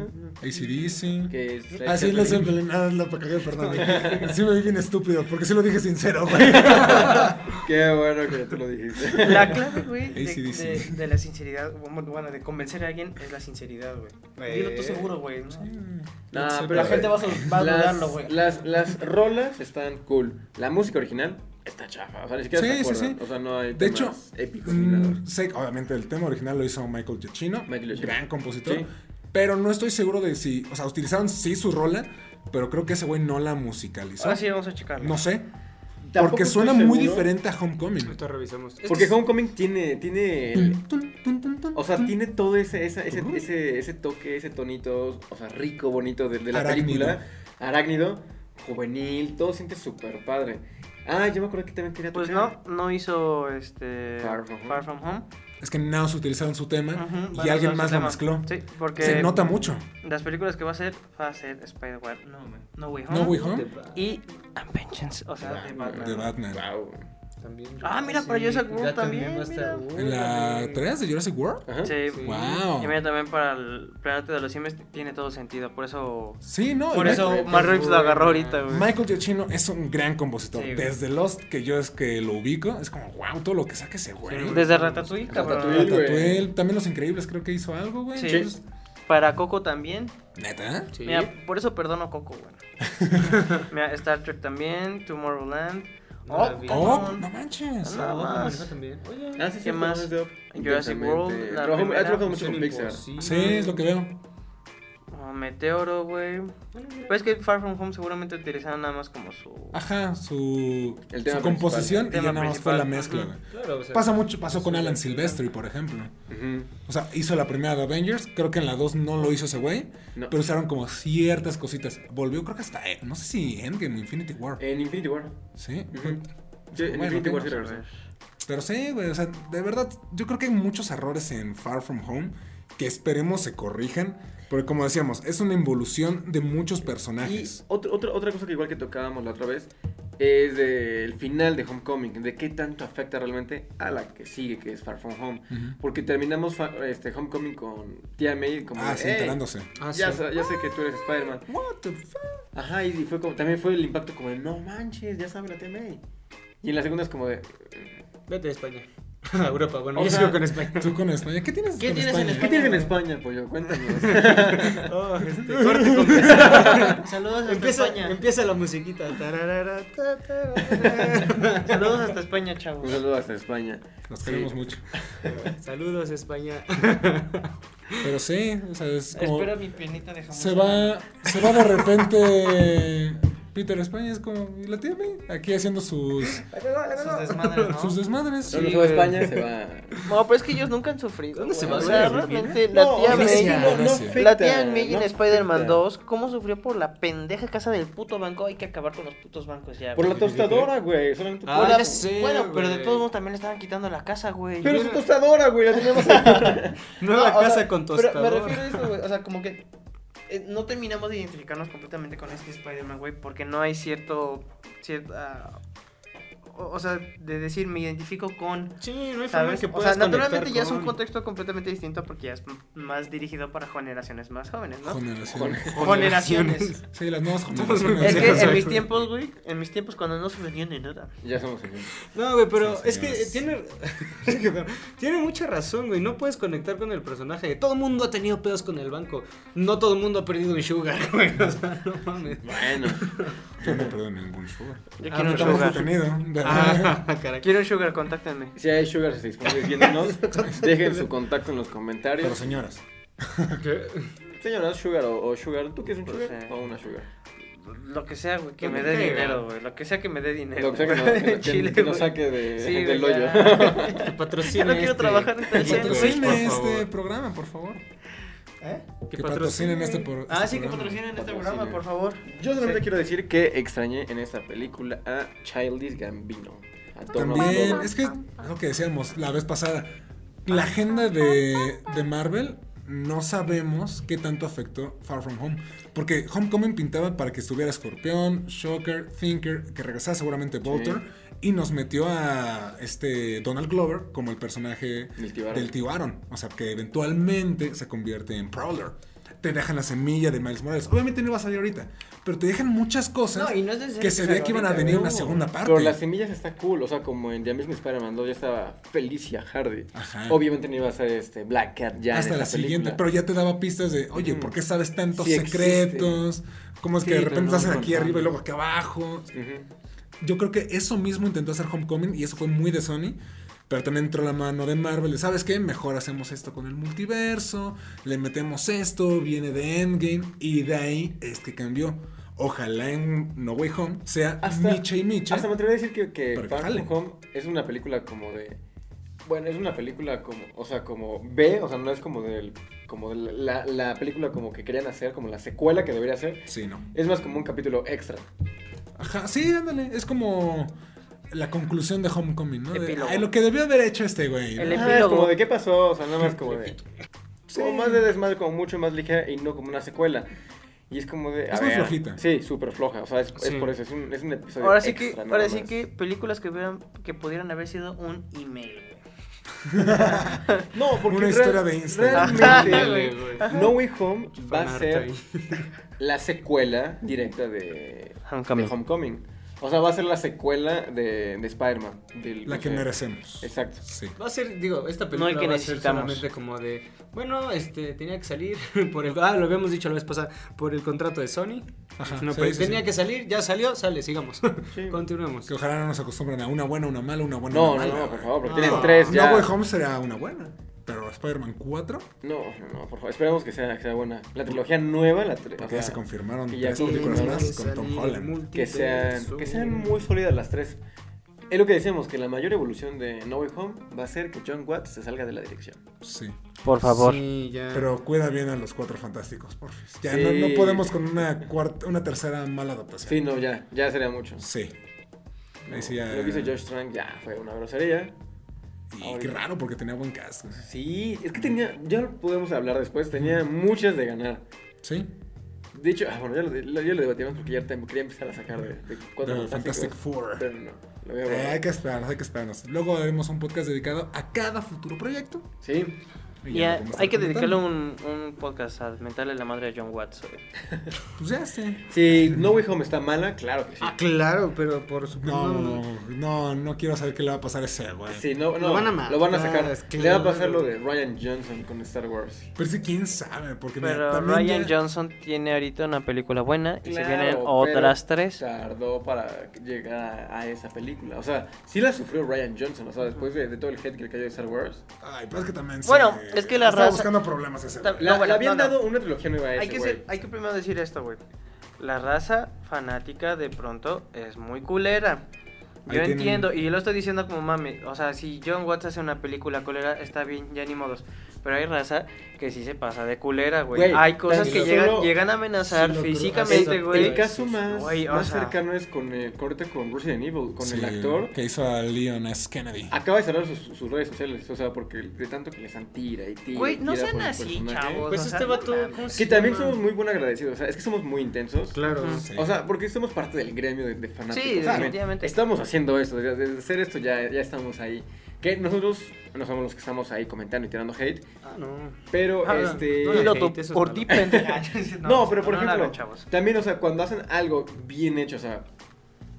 ACDC. Que es Led Ah, sí, Led Zeppelin. Ah, la perdón. Sí me vi bien estúpido, porque sí lo dije sincero, güey. Qué bueno que tú lo dijiste. La clave, güey, de, AC/DC. de- de la sinceridad, bueno, de convencer a alguien es la sinceridad, güey. Dilo tú seguro, güey. ¿no? Nah, pero La gente va a, va a las, dudarlo, güey. las, las rolas están cool. La música original está chafa. O sea, ni siquiera Sí, se sí, sí. O sea, no hay De hecho, épicos mm, sé, obviamente el tema original lo hizo Michael Giacchino, Michael Giacchino. gran compositor, Sí. pero no estoy seguro de si, o sea, utilizaron sí su rola, pero creo que ese güey no la musicalizó. Ahora sí vamos a checarlo. No sé, porque suena muy diferente a Homecoming. Ahorita revisamos. Porque que- Homecoming tiene, tiene el- O sea, tiene todo ese, esa- ese, ese, ese toque, ese tonito, o sea, rico, bonito de, de la Arácnido. película. Arácnido, juvenil, todo siente súper padre. Ah, yo me acuerdo que también quería Pues no, no hizo este Far From Home. Far From Home. Es que nada más utilizaron su tema y alguien más lo tema. mezcló. Sí, porque Se nota mucho. las películas que va a hacer va a ser Spider-Man, no, no Way Home. No Way Home. Y Vengeance, o sea, de Batman. De Batman. Wow. También, Ah, mira, para Jurassic World también, estar- En la también. 3 de Jurassic World. Ajá. Sí. Sí. Wow. Y mira también para el planeta de los simios tiene todo sentido, por eso Sí, no. por eso Michael, Matt Reeves lo agarró ahorita, güey. Michael Giacchino es un gran compositor. Sí. Desde Lost, que yo es que lo ubico, es como, wow, todo lo que saca ese güey. Desde Ratatouille, cabrón. Ratatouille. también Los Increíbles creo que hizo algo, güey. Sí. Entonces, Para Coco también. ¿Neta? Sí. Mira, por eso perdono a Coco, güey. Mira, Star Trek también, Tomorrowland. No Oh. Oh, no manches. Nada Ah, más. maneja también. Oye, Ah, ¿Qué más? Jurassic World, la primera, trabajado mucho con Pixar. Sí, es lo que veo. Ah, Meteoro, güey. Pues que Far From Home seguramente utilizaron nada más como su. Ajá, su, El tema su composición y ya nada más fue la mezcla, güey. Claro, o sea, Pasa mucho, pasó con Alan Silvestri, por ejemplo. O sea, hizo la primera de Avengers, creo que en la 2 no lo hizo ese güey, No. pero usaron como ciertas cositas. Volvió creo que hasta, eh, no sé si Endgame, Infinity War. En Infinity War. Sí. En Bueno, Infinity. War sí. Pero sí, güey, o sea, de verdad, yo creo que hay muchos errores en Far From Home que esperemos se corrijan, porque como decíamos, es una involución de muchos Y personajes. otro, otro- otra cosa que igual que tocábamos la otra vez es del final de Homecoming, de qué tanto afecta realmente a la que sigue, que es Far From Home. Porque terminamos este, Homecoming con Tía May como... Ah, de, sí, "Hey, enterándose. Ah, ya, sí. sa- ya sé que tú eres Spider-Man. What the fuck? Ajá, y fue como, también fue el impacto como de, no manches, ya sabe la Tía May. Y en la segunda es como de, Vete a España. A Europa, bueno, O yo sea, sigo con España. Tú con España, ¿qué tienes ¿Qué con tienes en España? ¿qué tienes en España, pollo? Cuéntanos. Oh, este, corte con Saludos hasta empieza, España. empieza la musiquita. Tararara. Saludos hasta España, chavos. Un saludo hasta España. Nos queremos mucho. Saludos, España. Pero sí, o sea, es como... Espera mi penita de jamón. Se va, se va de repente Peter España, es como, ¿y la tía May? Aquí haciendo sus, Sus desmadres, ¿no? sus desmadres. Sí. España, se va... No, pero es que ellos nunca han sufrido. ¿Dónde se va, O sea, realmente la tía May. no- La tía May no en Spider-Man afecta. 2, ¿cómo sufrió por la pendeja casa del puto banco? Hay que acabar con los putos bancos ya. Por la tostadora, güey. Solamente Ah, por Por la- ya sé, Bueno, pero de todos modos también le estaban quitando la casa, güey. Pero su tostadora, güey, la teníamos ahí. No, casa sea, con Pero tostador. me refiero a eso, güey. O sea, como que eh, no terminamos de identificarnos completamente con este Spider-Man, güey, porque no hay cierto. cierta. O, sea, de decir, me identifico con. Sí, no hay forma que O sea, puedas naturalmente ya es un con- contexto completamente distinto porque ya es más dirigido para generaciones más jóvenes, ¿no? Generaciones. Generaciones. Sí, las nuevas generaciones. Es que en mis tiempos, güey, en mis tiempos cuando no se vendían de nada. Ya somos aquí. No, güey, pero Sí, es que señores. tiene tiene mucha razón, güey. No puedes conectar con el personaje. Todo el mundo ha tenido pedos con el banco. No todo el mundo ha perdido un sugar, güey. O sea, no mames. Bueno. Yo no perdí ningún sugar. Yo Ah, quiero un pero Estamos sugar. Ah. Quiero un sugar, contáctenme. Si hay sugars disponibles viéndonos, dejen su contacto en los comentarios. Pero señoras. ¿Qué? Señoras, sugar o, o sugar, ¿tú qué es un Pues, sugar? eh. O una sugar. Lo que sea, güey, que me dé dinero, güey. Lo que sea que me dé dinero. Lo que sea que, no, Chile, que nos saque de, Sí, del hoyo. ya. Que patrocine Ya no quiero este- trabajar en Patrocinen por este favor. programa, por favor. ¿Eh? Que patrocinen este, por, Ah, este sí, que programa. patrocinen este programa, por favor. Yo solamente Sí. quiero decir que extrañé en esta película a Childish Gambino. A También, es que es lo que decíamos la vez pasada. La agenda de, de Marvel no sabemos qué tanto afectó Far From Home. Porque Homecoming pintaba para que estuviera Escorpión, Shocker, Thinker, que regresara seguramente Volter. Y nos metió a este Donald Glover como el personaje Del tío Aaron. del tío Aaron. O sea, que eventualmente se convierte en Prowler. Te dejan la semilla de Miles Morales. Obviamente no iba a salir ahorita. Pero te dejan muchas cosas No, y no es necesario que se veía que iban a venir güey. una segunda parte. Pero las semillas está cool, o sea, como en The Amazing Spider-Man 2 ya estaba Felicia Hardy. Ajá. Obviamente no iba a ser este Black Cat ya hasta en la siguiente, película. pero ya te daba pistas de, oye, ¿por qué sabes tantos Sí secretos? ¿Cómo es que de repente no estás aquí arriba y luego aquí abajo? Ujú. Yo creo que eso mismo intentó hacer Homecoming y eso fue muy de Sony. Pero también entró la mano de Marvel. ¿Sabes qué? Mejor hacemos esto con el multiverso. Le metemos esto. Viene de Endgame. Y de ahí es que cambió. Ojalá en No Way Home sea Hasta- Micha y Micha. Hasta me atrevería a decir que, que Far. From Home es una película como de. Bueno, es una película como. O sea, como B, o sea, no es como del. Como de la, la película como que querían hacer, como la secuela que debería ser. Sí, no. Es más como un capítulo extra. Ajá, sí, ándale. Es como la conclusión de Homecoming, ¿no? De, Epílogo. "Ay, lo que debió haber hecho este güey. ¿no? El Ah, es como de qué pasó, o sea, nada más como de. Sí. Como más de desmadre, como mucho más ligera y no como una secuela. Y es como de. a Es muy ver, flojita. Sí, súper floja. O sea, es, por eso. Es un, es un episodio. Ahora sí que, extra, ahora sí que películas que vean que pudieran haber sido un email, güey. No, porque Una real- historia de Instagram. Realmente. No Way Home va a ser ahí. la secuela directa de Homecoming. de Homecoming. O sea, va a ser la secuela de, de Spider-Man. La que merecemos. Exacto. Sí. Va a ser, digo, esta película No el que va a ser necesitamos. solamente como de, bueno, este, tenía que salir por el, ah, lo habíamos dicho la vez pasada, por el contrato de Sony. Ajá, No, sí, pero sí, tenía sí. que salir, ya salió, sale, sigamos. Sí. Continuemos. Que ojalá no nos acostumbren a una buena, una mala, una buena, No, una no, mala. no, por favor, porque No. tienen tres ya. No Way Home será una buena. Pero Spider-Man 4. No, no, no, por favor. Esperemos que sea, que sea buena. La trilogía nueva, la tri- o Porque ya sea, se confirmaron que ya tres películas más con Tom Holland. que sean, que sean muy sólidas las tres. Es lo que decimos, que la mayor evolución de No Way Home va a ser que John Watts se salga de la dirección. Sí. Por favor. Sí, ya. Pero cuida bien a los cuatro fantásticos, porfis. Ya Sí. no, no podemos con una cuarta, una tercera mala adaptación. Sí, no, ya, ya sería mucho. Sí. No, Ahí sí ya- Lo que hizo Josh Trank ya fue una grosería. Y qué raro porque tenía buen cast. Sí, es que tenía, ya lo podemos hablar después, tenía muchas de ganar. Sí. De hecho, ah, bueno, ya lo, ya lo debatimos porque ya te- quería empezar a sacar de, de cuatro. Fantastic Four. Pero no, lo voy a Eh, hay que esperarnos, hay que esperarnos. Luego haremos un podcast dedicado a cada futuro proyecto. Sí, Y ya hay que dedicarle un, un podcast a mentarle la madre a John Watts. Pues ya sí. si No Way Home está mala, claro que sí. Ah, claro, pero por supuesto. No, no, no, no quiero saber qué le va a pasar a ese, güey. Sí, no, no, Lo van a matar, lo van a sacar. es que Le va a pasar lo de Ryan Johnson con Star Wars. Pero sí, quién sabe, porque Pero Ryan ya- Johnson tiene ahorita una película buena y se vienen otras tres. Tardó para llegar a, a esa película. O sea, sí la sufrió Ryan Johnson. O sea, después de, de todo el hate que le cayó de Star Wars. Ay, pero es que también Bueno, se- es que la estaba raza- buscando problemas ese, Ta- güey. La, No, bueno, le habían no, no. dado una trilogía nueva a ese Hay que, ser- hay que primero decir esto, güey. La raza fanática de pronto es muy culera. Ahí Yo tienen- entiendo, y yo lo estoy diciendo como mame. O sea, si John Watts hace una película culera, está bien, ya ni modos. Pero hay raza que sí se pasa de culera, güey. Güey, Hay cosas que solo- llegan, llegan a amenazar Sí, físicamente, El- güey. El caso más, Güey, o más sea- cercano es con el corte con Resident Evil, con Sí, el actor. Que hizo a Leon S. Kennedy. Acaba de cerrar sus, sus redes sociales, o sea, porque de tanto que les han tira y tira. Güey, no tira sean así, personaje. chavos. Pues este vato. mames. ¿cómo se Que también somos muy buen agradecidos, o sea, es que somos muy intensos. Claro. Sí. O sea, porque somos parte del gremio de, de fanáticos. Sí, O sea, definitivamente. Estamos haciendo esto, de, de hacer esto ya, ya estamos ahí. Que nosotros no somos los que estamos ahí comentando y tirando hate, Ah, no. pero Ah, este... no, hate, eso por ti, pendeja. No, pero por ejemplo, hagan, también, o sea, cuando hacen algo bien hecho, o sea,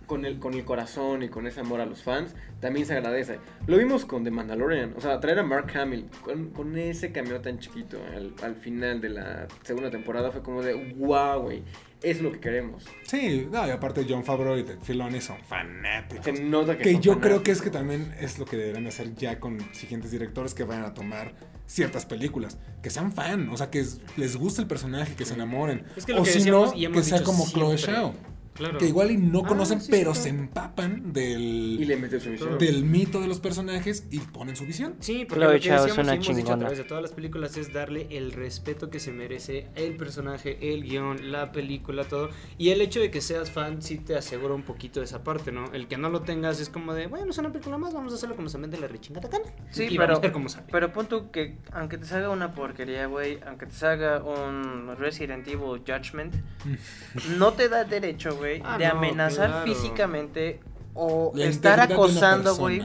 con el, con el corazón y con ese amor a los fans, también se agradece. Lo vimos con The Mandalorian, o sea, traer a Mark Hamill con, con ese cameo tan chiquito al, al final de la segunda temporada fue como de, wow, güey, es lo que queremos. Sí, no, y aparte John Favreau y Filoni son fanáticos. Se nota que Que son yo creo que es que también es lo que deberían hacer ya con siguientes directores que vayan a tomar ciertas películas. Que sean fan, o sea, que es- les guste el personaje, que se enamoren. Es que lo o que si decíamos no, y hemos que sea como Chloe. Shao. Claro. Que igual y no Ah, conocen, sí, pero sí, se empapan del, Y le mete su visión. del mito de los personajes y ponen su visión. Sí, porque Chloe lo que decíamos una hemos dicho a través de todas las películas es darle el respeto que se merece el personaje, el guion, la película, todo. Y el hecho de que seas fan sí te asegura un poquito de esa parte, ¿no? El que no lo tengas es como de, bueno, es una película más, vamos a hacerlo como se mente la rechingada gana. Sí, y pero, vamos a ver cómo sale. pero pon tú que aunque te salga una porquería, güey, aunque te salga un Resident Evil Judgment, no te da derecho, güey, Ah, de no, amenazar claro. físicamente o La estar acosando, güey,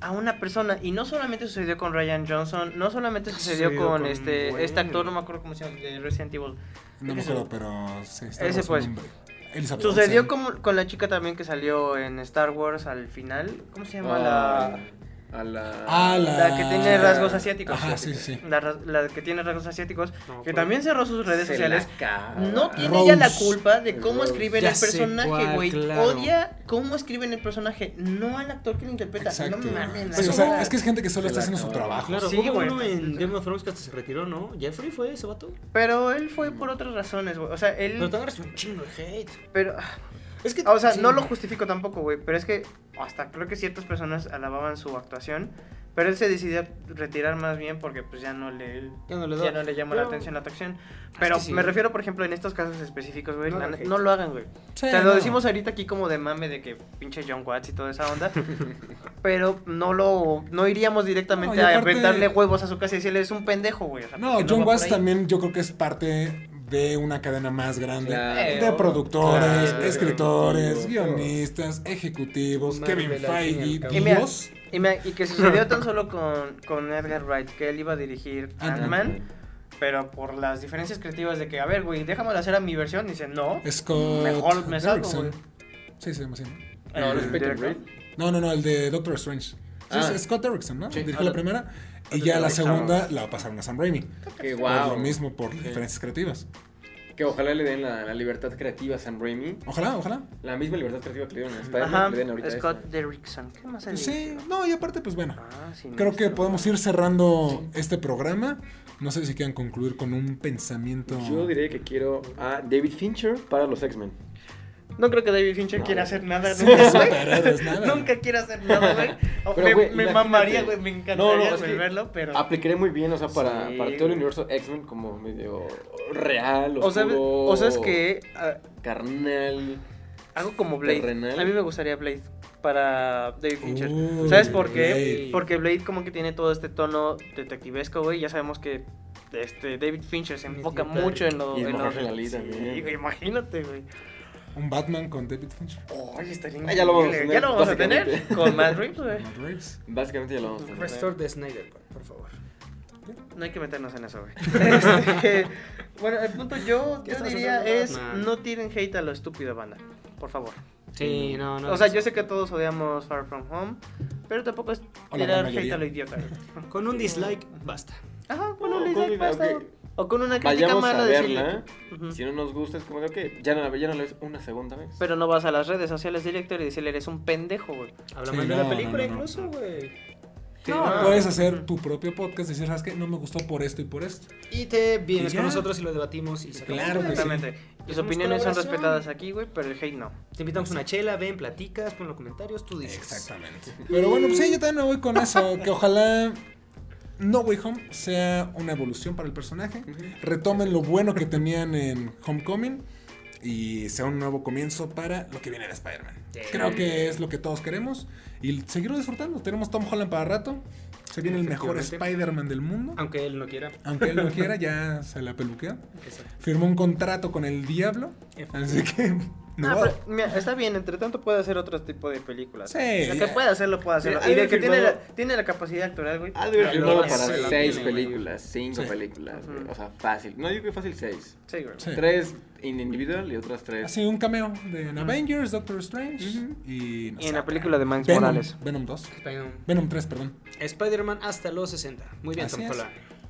a una persona. Y no solamente sucedió con Ryan Johnson, no solamente sucedió Sucedió con, con este güey. este actor, no me acuerdo cómo se llama, de Resident Evil. No me acuerdo, pero sí, está Ese, pues. Elizabeth Sucedió como con la chica también que salió en Star Wars al final. ¿Cómo se llama? Ah, la... A la... Ah, la... La que tiene rasgos asiáticos. Ajá, sí, sí. La, que tiene rasgos asiáticos, No, que pues, también cerró sus redes Se sociales. No tiene Rose. ella la culpa de cómo Rose. escriben Ya el personaje, güey. claro. Odia cómo escriben el personaje, no al actor que lo interpreta. Exacto. No mames, la o sea, es que es gente que solo Se está haciendo su trabajo. Claro, Sí, güey. uno en Game of Thrones que hasta se retiró, ¿no? Jeffrey fue ese vato. Pero él fue por otras razones, güey. O sea, él. Pero te agarras un chingo de hate. Pero. Es que, O sea, sí. no lo justifico tampoco, güey. Pero es que hasta creo que ciertas personas alababan su actuación. Pero él se decidió retirar más bien porque pues ya no le, Ya no le ya no le llama la atención la actuación. Pero que sí. me refiero, por ejemplo, en estos casos específicos, güey. No la lo hagan, güey. Sí, Te lo no. decimos ahorita aquí como de mame de que pinche John Watts y toda esa onda. pero no lo. No iríamos directamente a aventarle huevos a su casa y decirle es un pendejo, güey. O sea, No, John Watts también yo creo que es parte de una cadena más grande Claro. de productores, Claro. escritores, guionistas, ejecutivos, Marvel, Kevin Feige. Y mira. Y, me- y que sucedió tan solo con, con Edgar Wright, que él iba a dirigir Ant-Man. Pero por las diferencias creativas de que, a ver, güey, déjame hacer a mi versión, dice, no. Scott Mejor me salgo, güey. Sí, se llama así. No, no, no, el de Doctor Strange. Sí, Ah. es Scott Derrickson, ¿no? Sí. Dirigió Ah, la primera. Y ya la segunda la pasaron a Sam Raimi. Que Por wow. lo mismo, por diferencias creativas. Que ojalá le den la, la libertad creativa a Sam Raimi. Ojalá, ojalá. La misma libertad creativa que le dieron a Spider-Man, Ajá, que le den ahorita a Scott. Derrickson. ¿Qué más Pues ha sí, no, y aparte, pues bueno. Ah, sí, Creo que sí. podemos ir cerrando este programa. No sé si quieran concluir con un pensamiento. Yo diría que quiero a David Fincher para los X-Men. No creo que David Fincher No. quiera hacer nada Sí, nunca, superhéroes, nada. Nunca quiere hacer nada, güey. O Pero, me güey, me imagínate. mamaría, güey. Me encantaría No, no, es verlo, pero. Aplicaré muy bien, o sea, para, Sí, para todo el universo X-Men como medio real, O sabes, oscuro, o sabes que ah, carnal. algo como Blade. Terrenal. A mí me gustaría Blade para David Fincher. ¿Sabes por qué? Blade. Porque Blade como que tiene todo este tono detectivesco, güey. Ya sabemos que este David Fincher se enfoca mucho en lo Y en lo- Sí, imagínate, güey. Un Batman con David Fincher. Ay, estaría Ah, ya lo vamos a increíble. tener, Ya lo vamos a tener con Matt Reeves, güey. Matt Reeves. Básicamente ya lo vamos a tener. Restore de Snyder, por favor. No hay que meternos en eso, güey. Este, bueno, el punto yo, ¿Qué yo diría es no tiren hate a lo estúpido, banda. Por favor. Sí, no, no. o sea, yo sé que todos odiamos Far From Home, pero tampoco es tirar hate a lo idiota. güey. Con un dislike, basta. Ajá, con un dislike con- basta. O con una crítica Vayamos mala a verla. Ujú. Si no nos gusta, es como de, ok, ya no la, ya no la ves una segunda vez. Pero no vas a las redes sociales directo y decirle eres un pendejo, güey. Habla Sí, mal de no, la película no, no, no. incluso, güey. No, puedes hacer tu propio podcast y decir, ¿sabes qué? No me gustó por esto y por esto. Y te vienes Y con nosotros y lo debatimos y. Claro sí. Exactamente. Tus opiniones son respetadas aquí, güey, pero el hate no. Te invitamos una chela, ven, platicas, pon los comentarios, tú dices. Exactamente. Pero bueno, pues sí, yo también me voy con eso. Que ojalá No Way Home sea una evolución para el personaje. Retomen lo bueno que tenían en Homecoming. Y sea un nuevo comienzo para lo que viene de Spider-Man. Creo que es lo que todos queremos. Y seguirlo disfrutando. Tenemos Tom Holland para rato. Se viene el mejor. Spider-Man del mundo. Aunque él no quiera. Aunque él no quiera, ya se la peluquea. Exacto. Firmó un contrato con el diablo. Así que. No Ah, pero, mira, está bien, entre tanto puede hacer otro tipo de películas. Sí, Lo que puede hacerlo, puede hacerlo. Sí, y de que tiene la, tiene la capacidad actoral, güey. Ha de para lo seis películas, cinco Sí. películas, güey. O sea, fácil. No digo que fácil seis. Sí, güey. Sí. Tres in individual y otras tres. Así un cameo de en Avengers, Doctor Strange y, no Y sé, en la película de Miles Venom, Morales. Venom 2. Spider-Man. Venom 3, perdón. Spider-Man hasta los 60. Muy bien, Tom.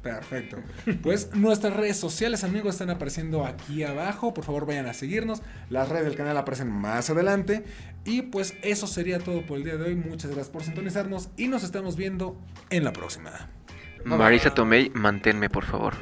Perfecto. Pues nuestras redes sociales, amigos, están apareciendo aquí abajo. Por favor, vayan a seguirnos. Las redes del canal aparecen más adelante. Y pues eso sería todo por el día de hoy. Muchas gracias por sintonizarnos y nos estamos viendo en la próxima. Marisa Tomei, manténme, por favor.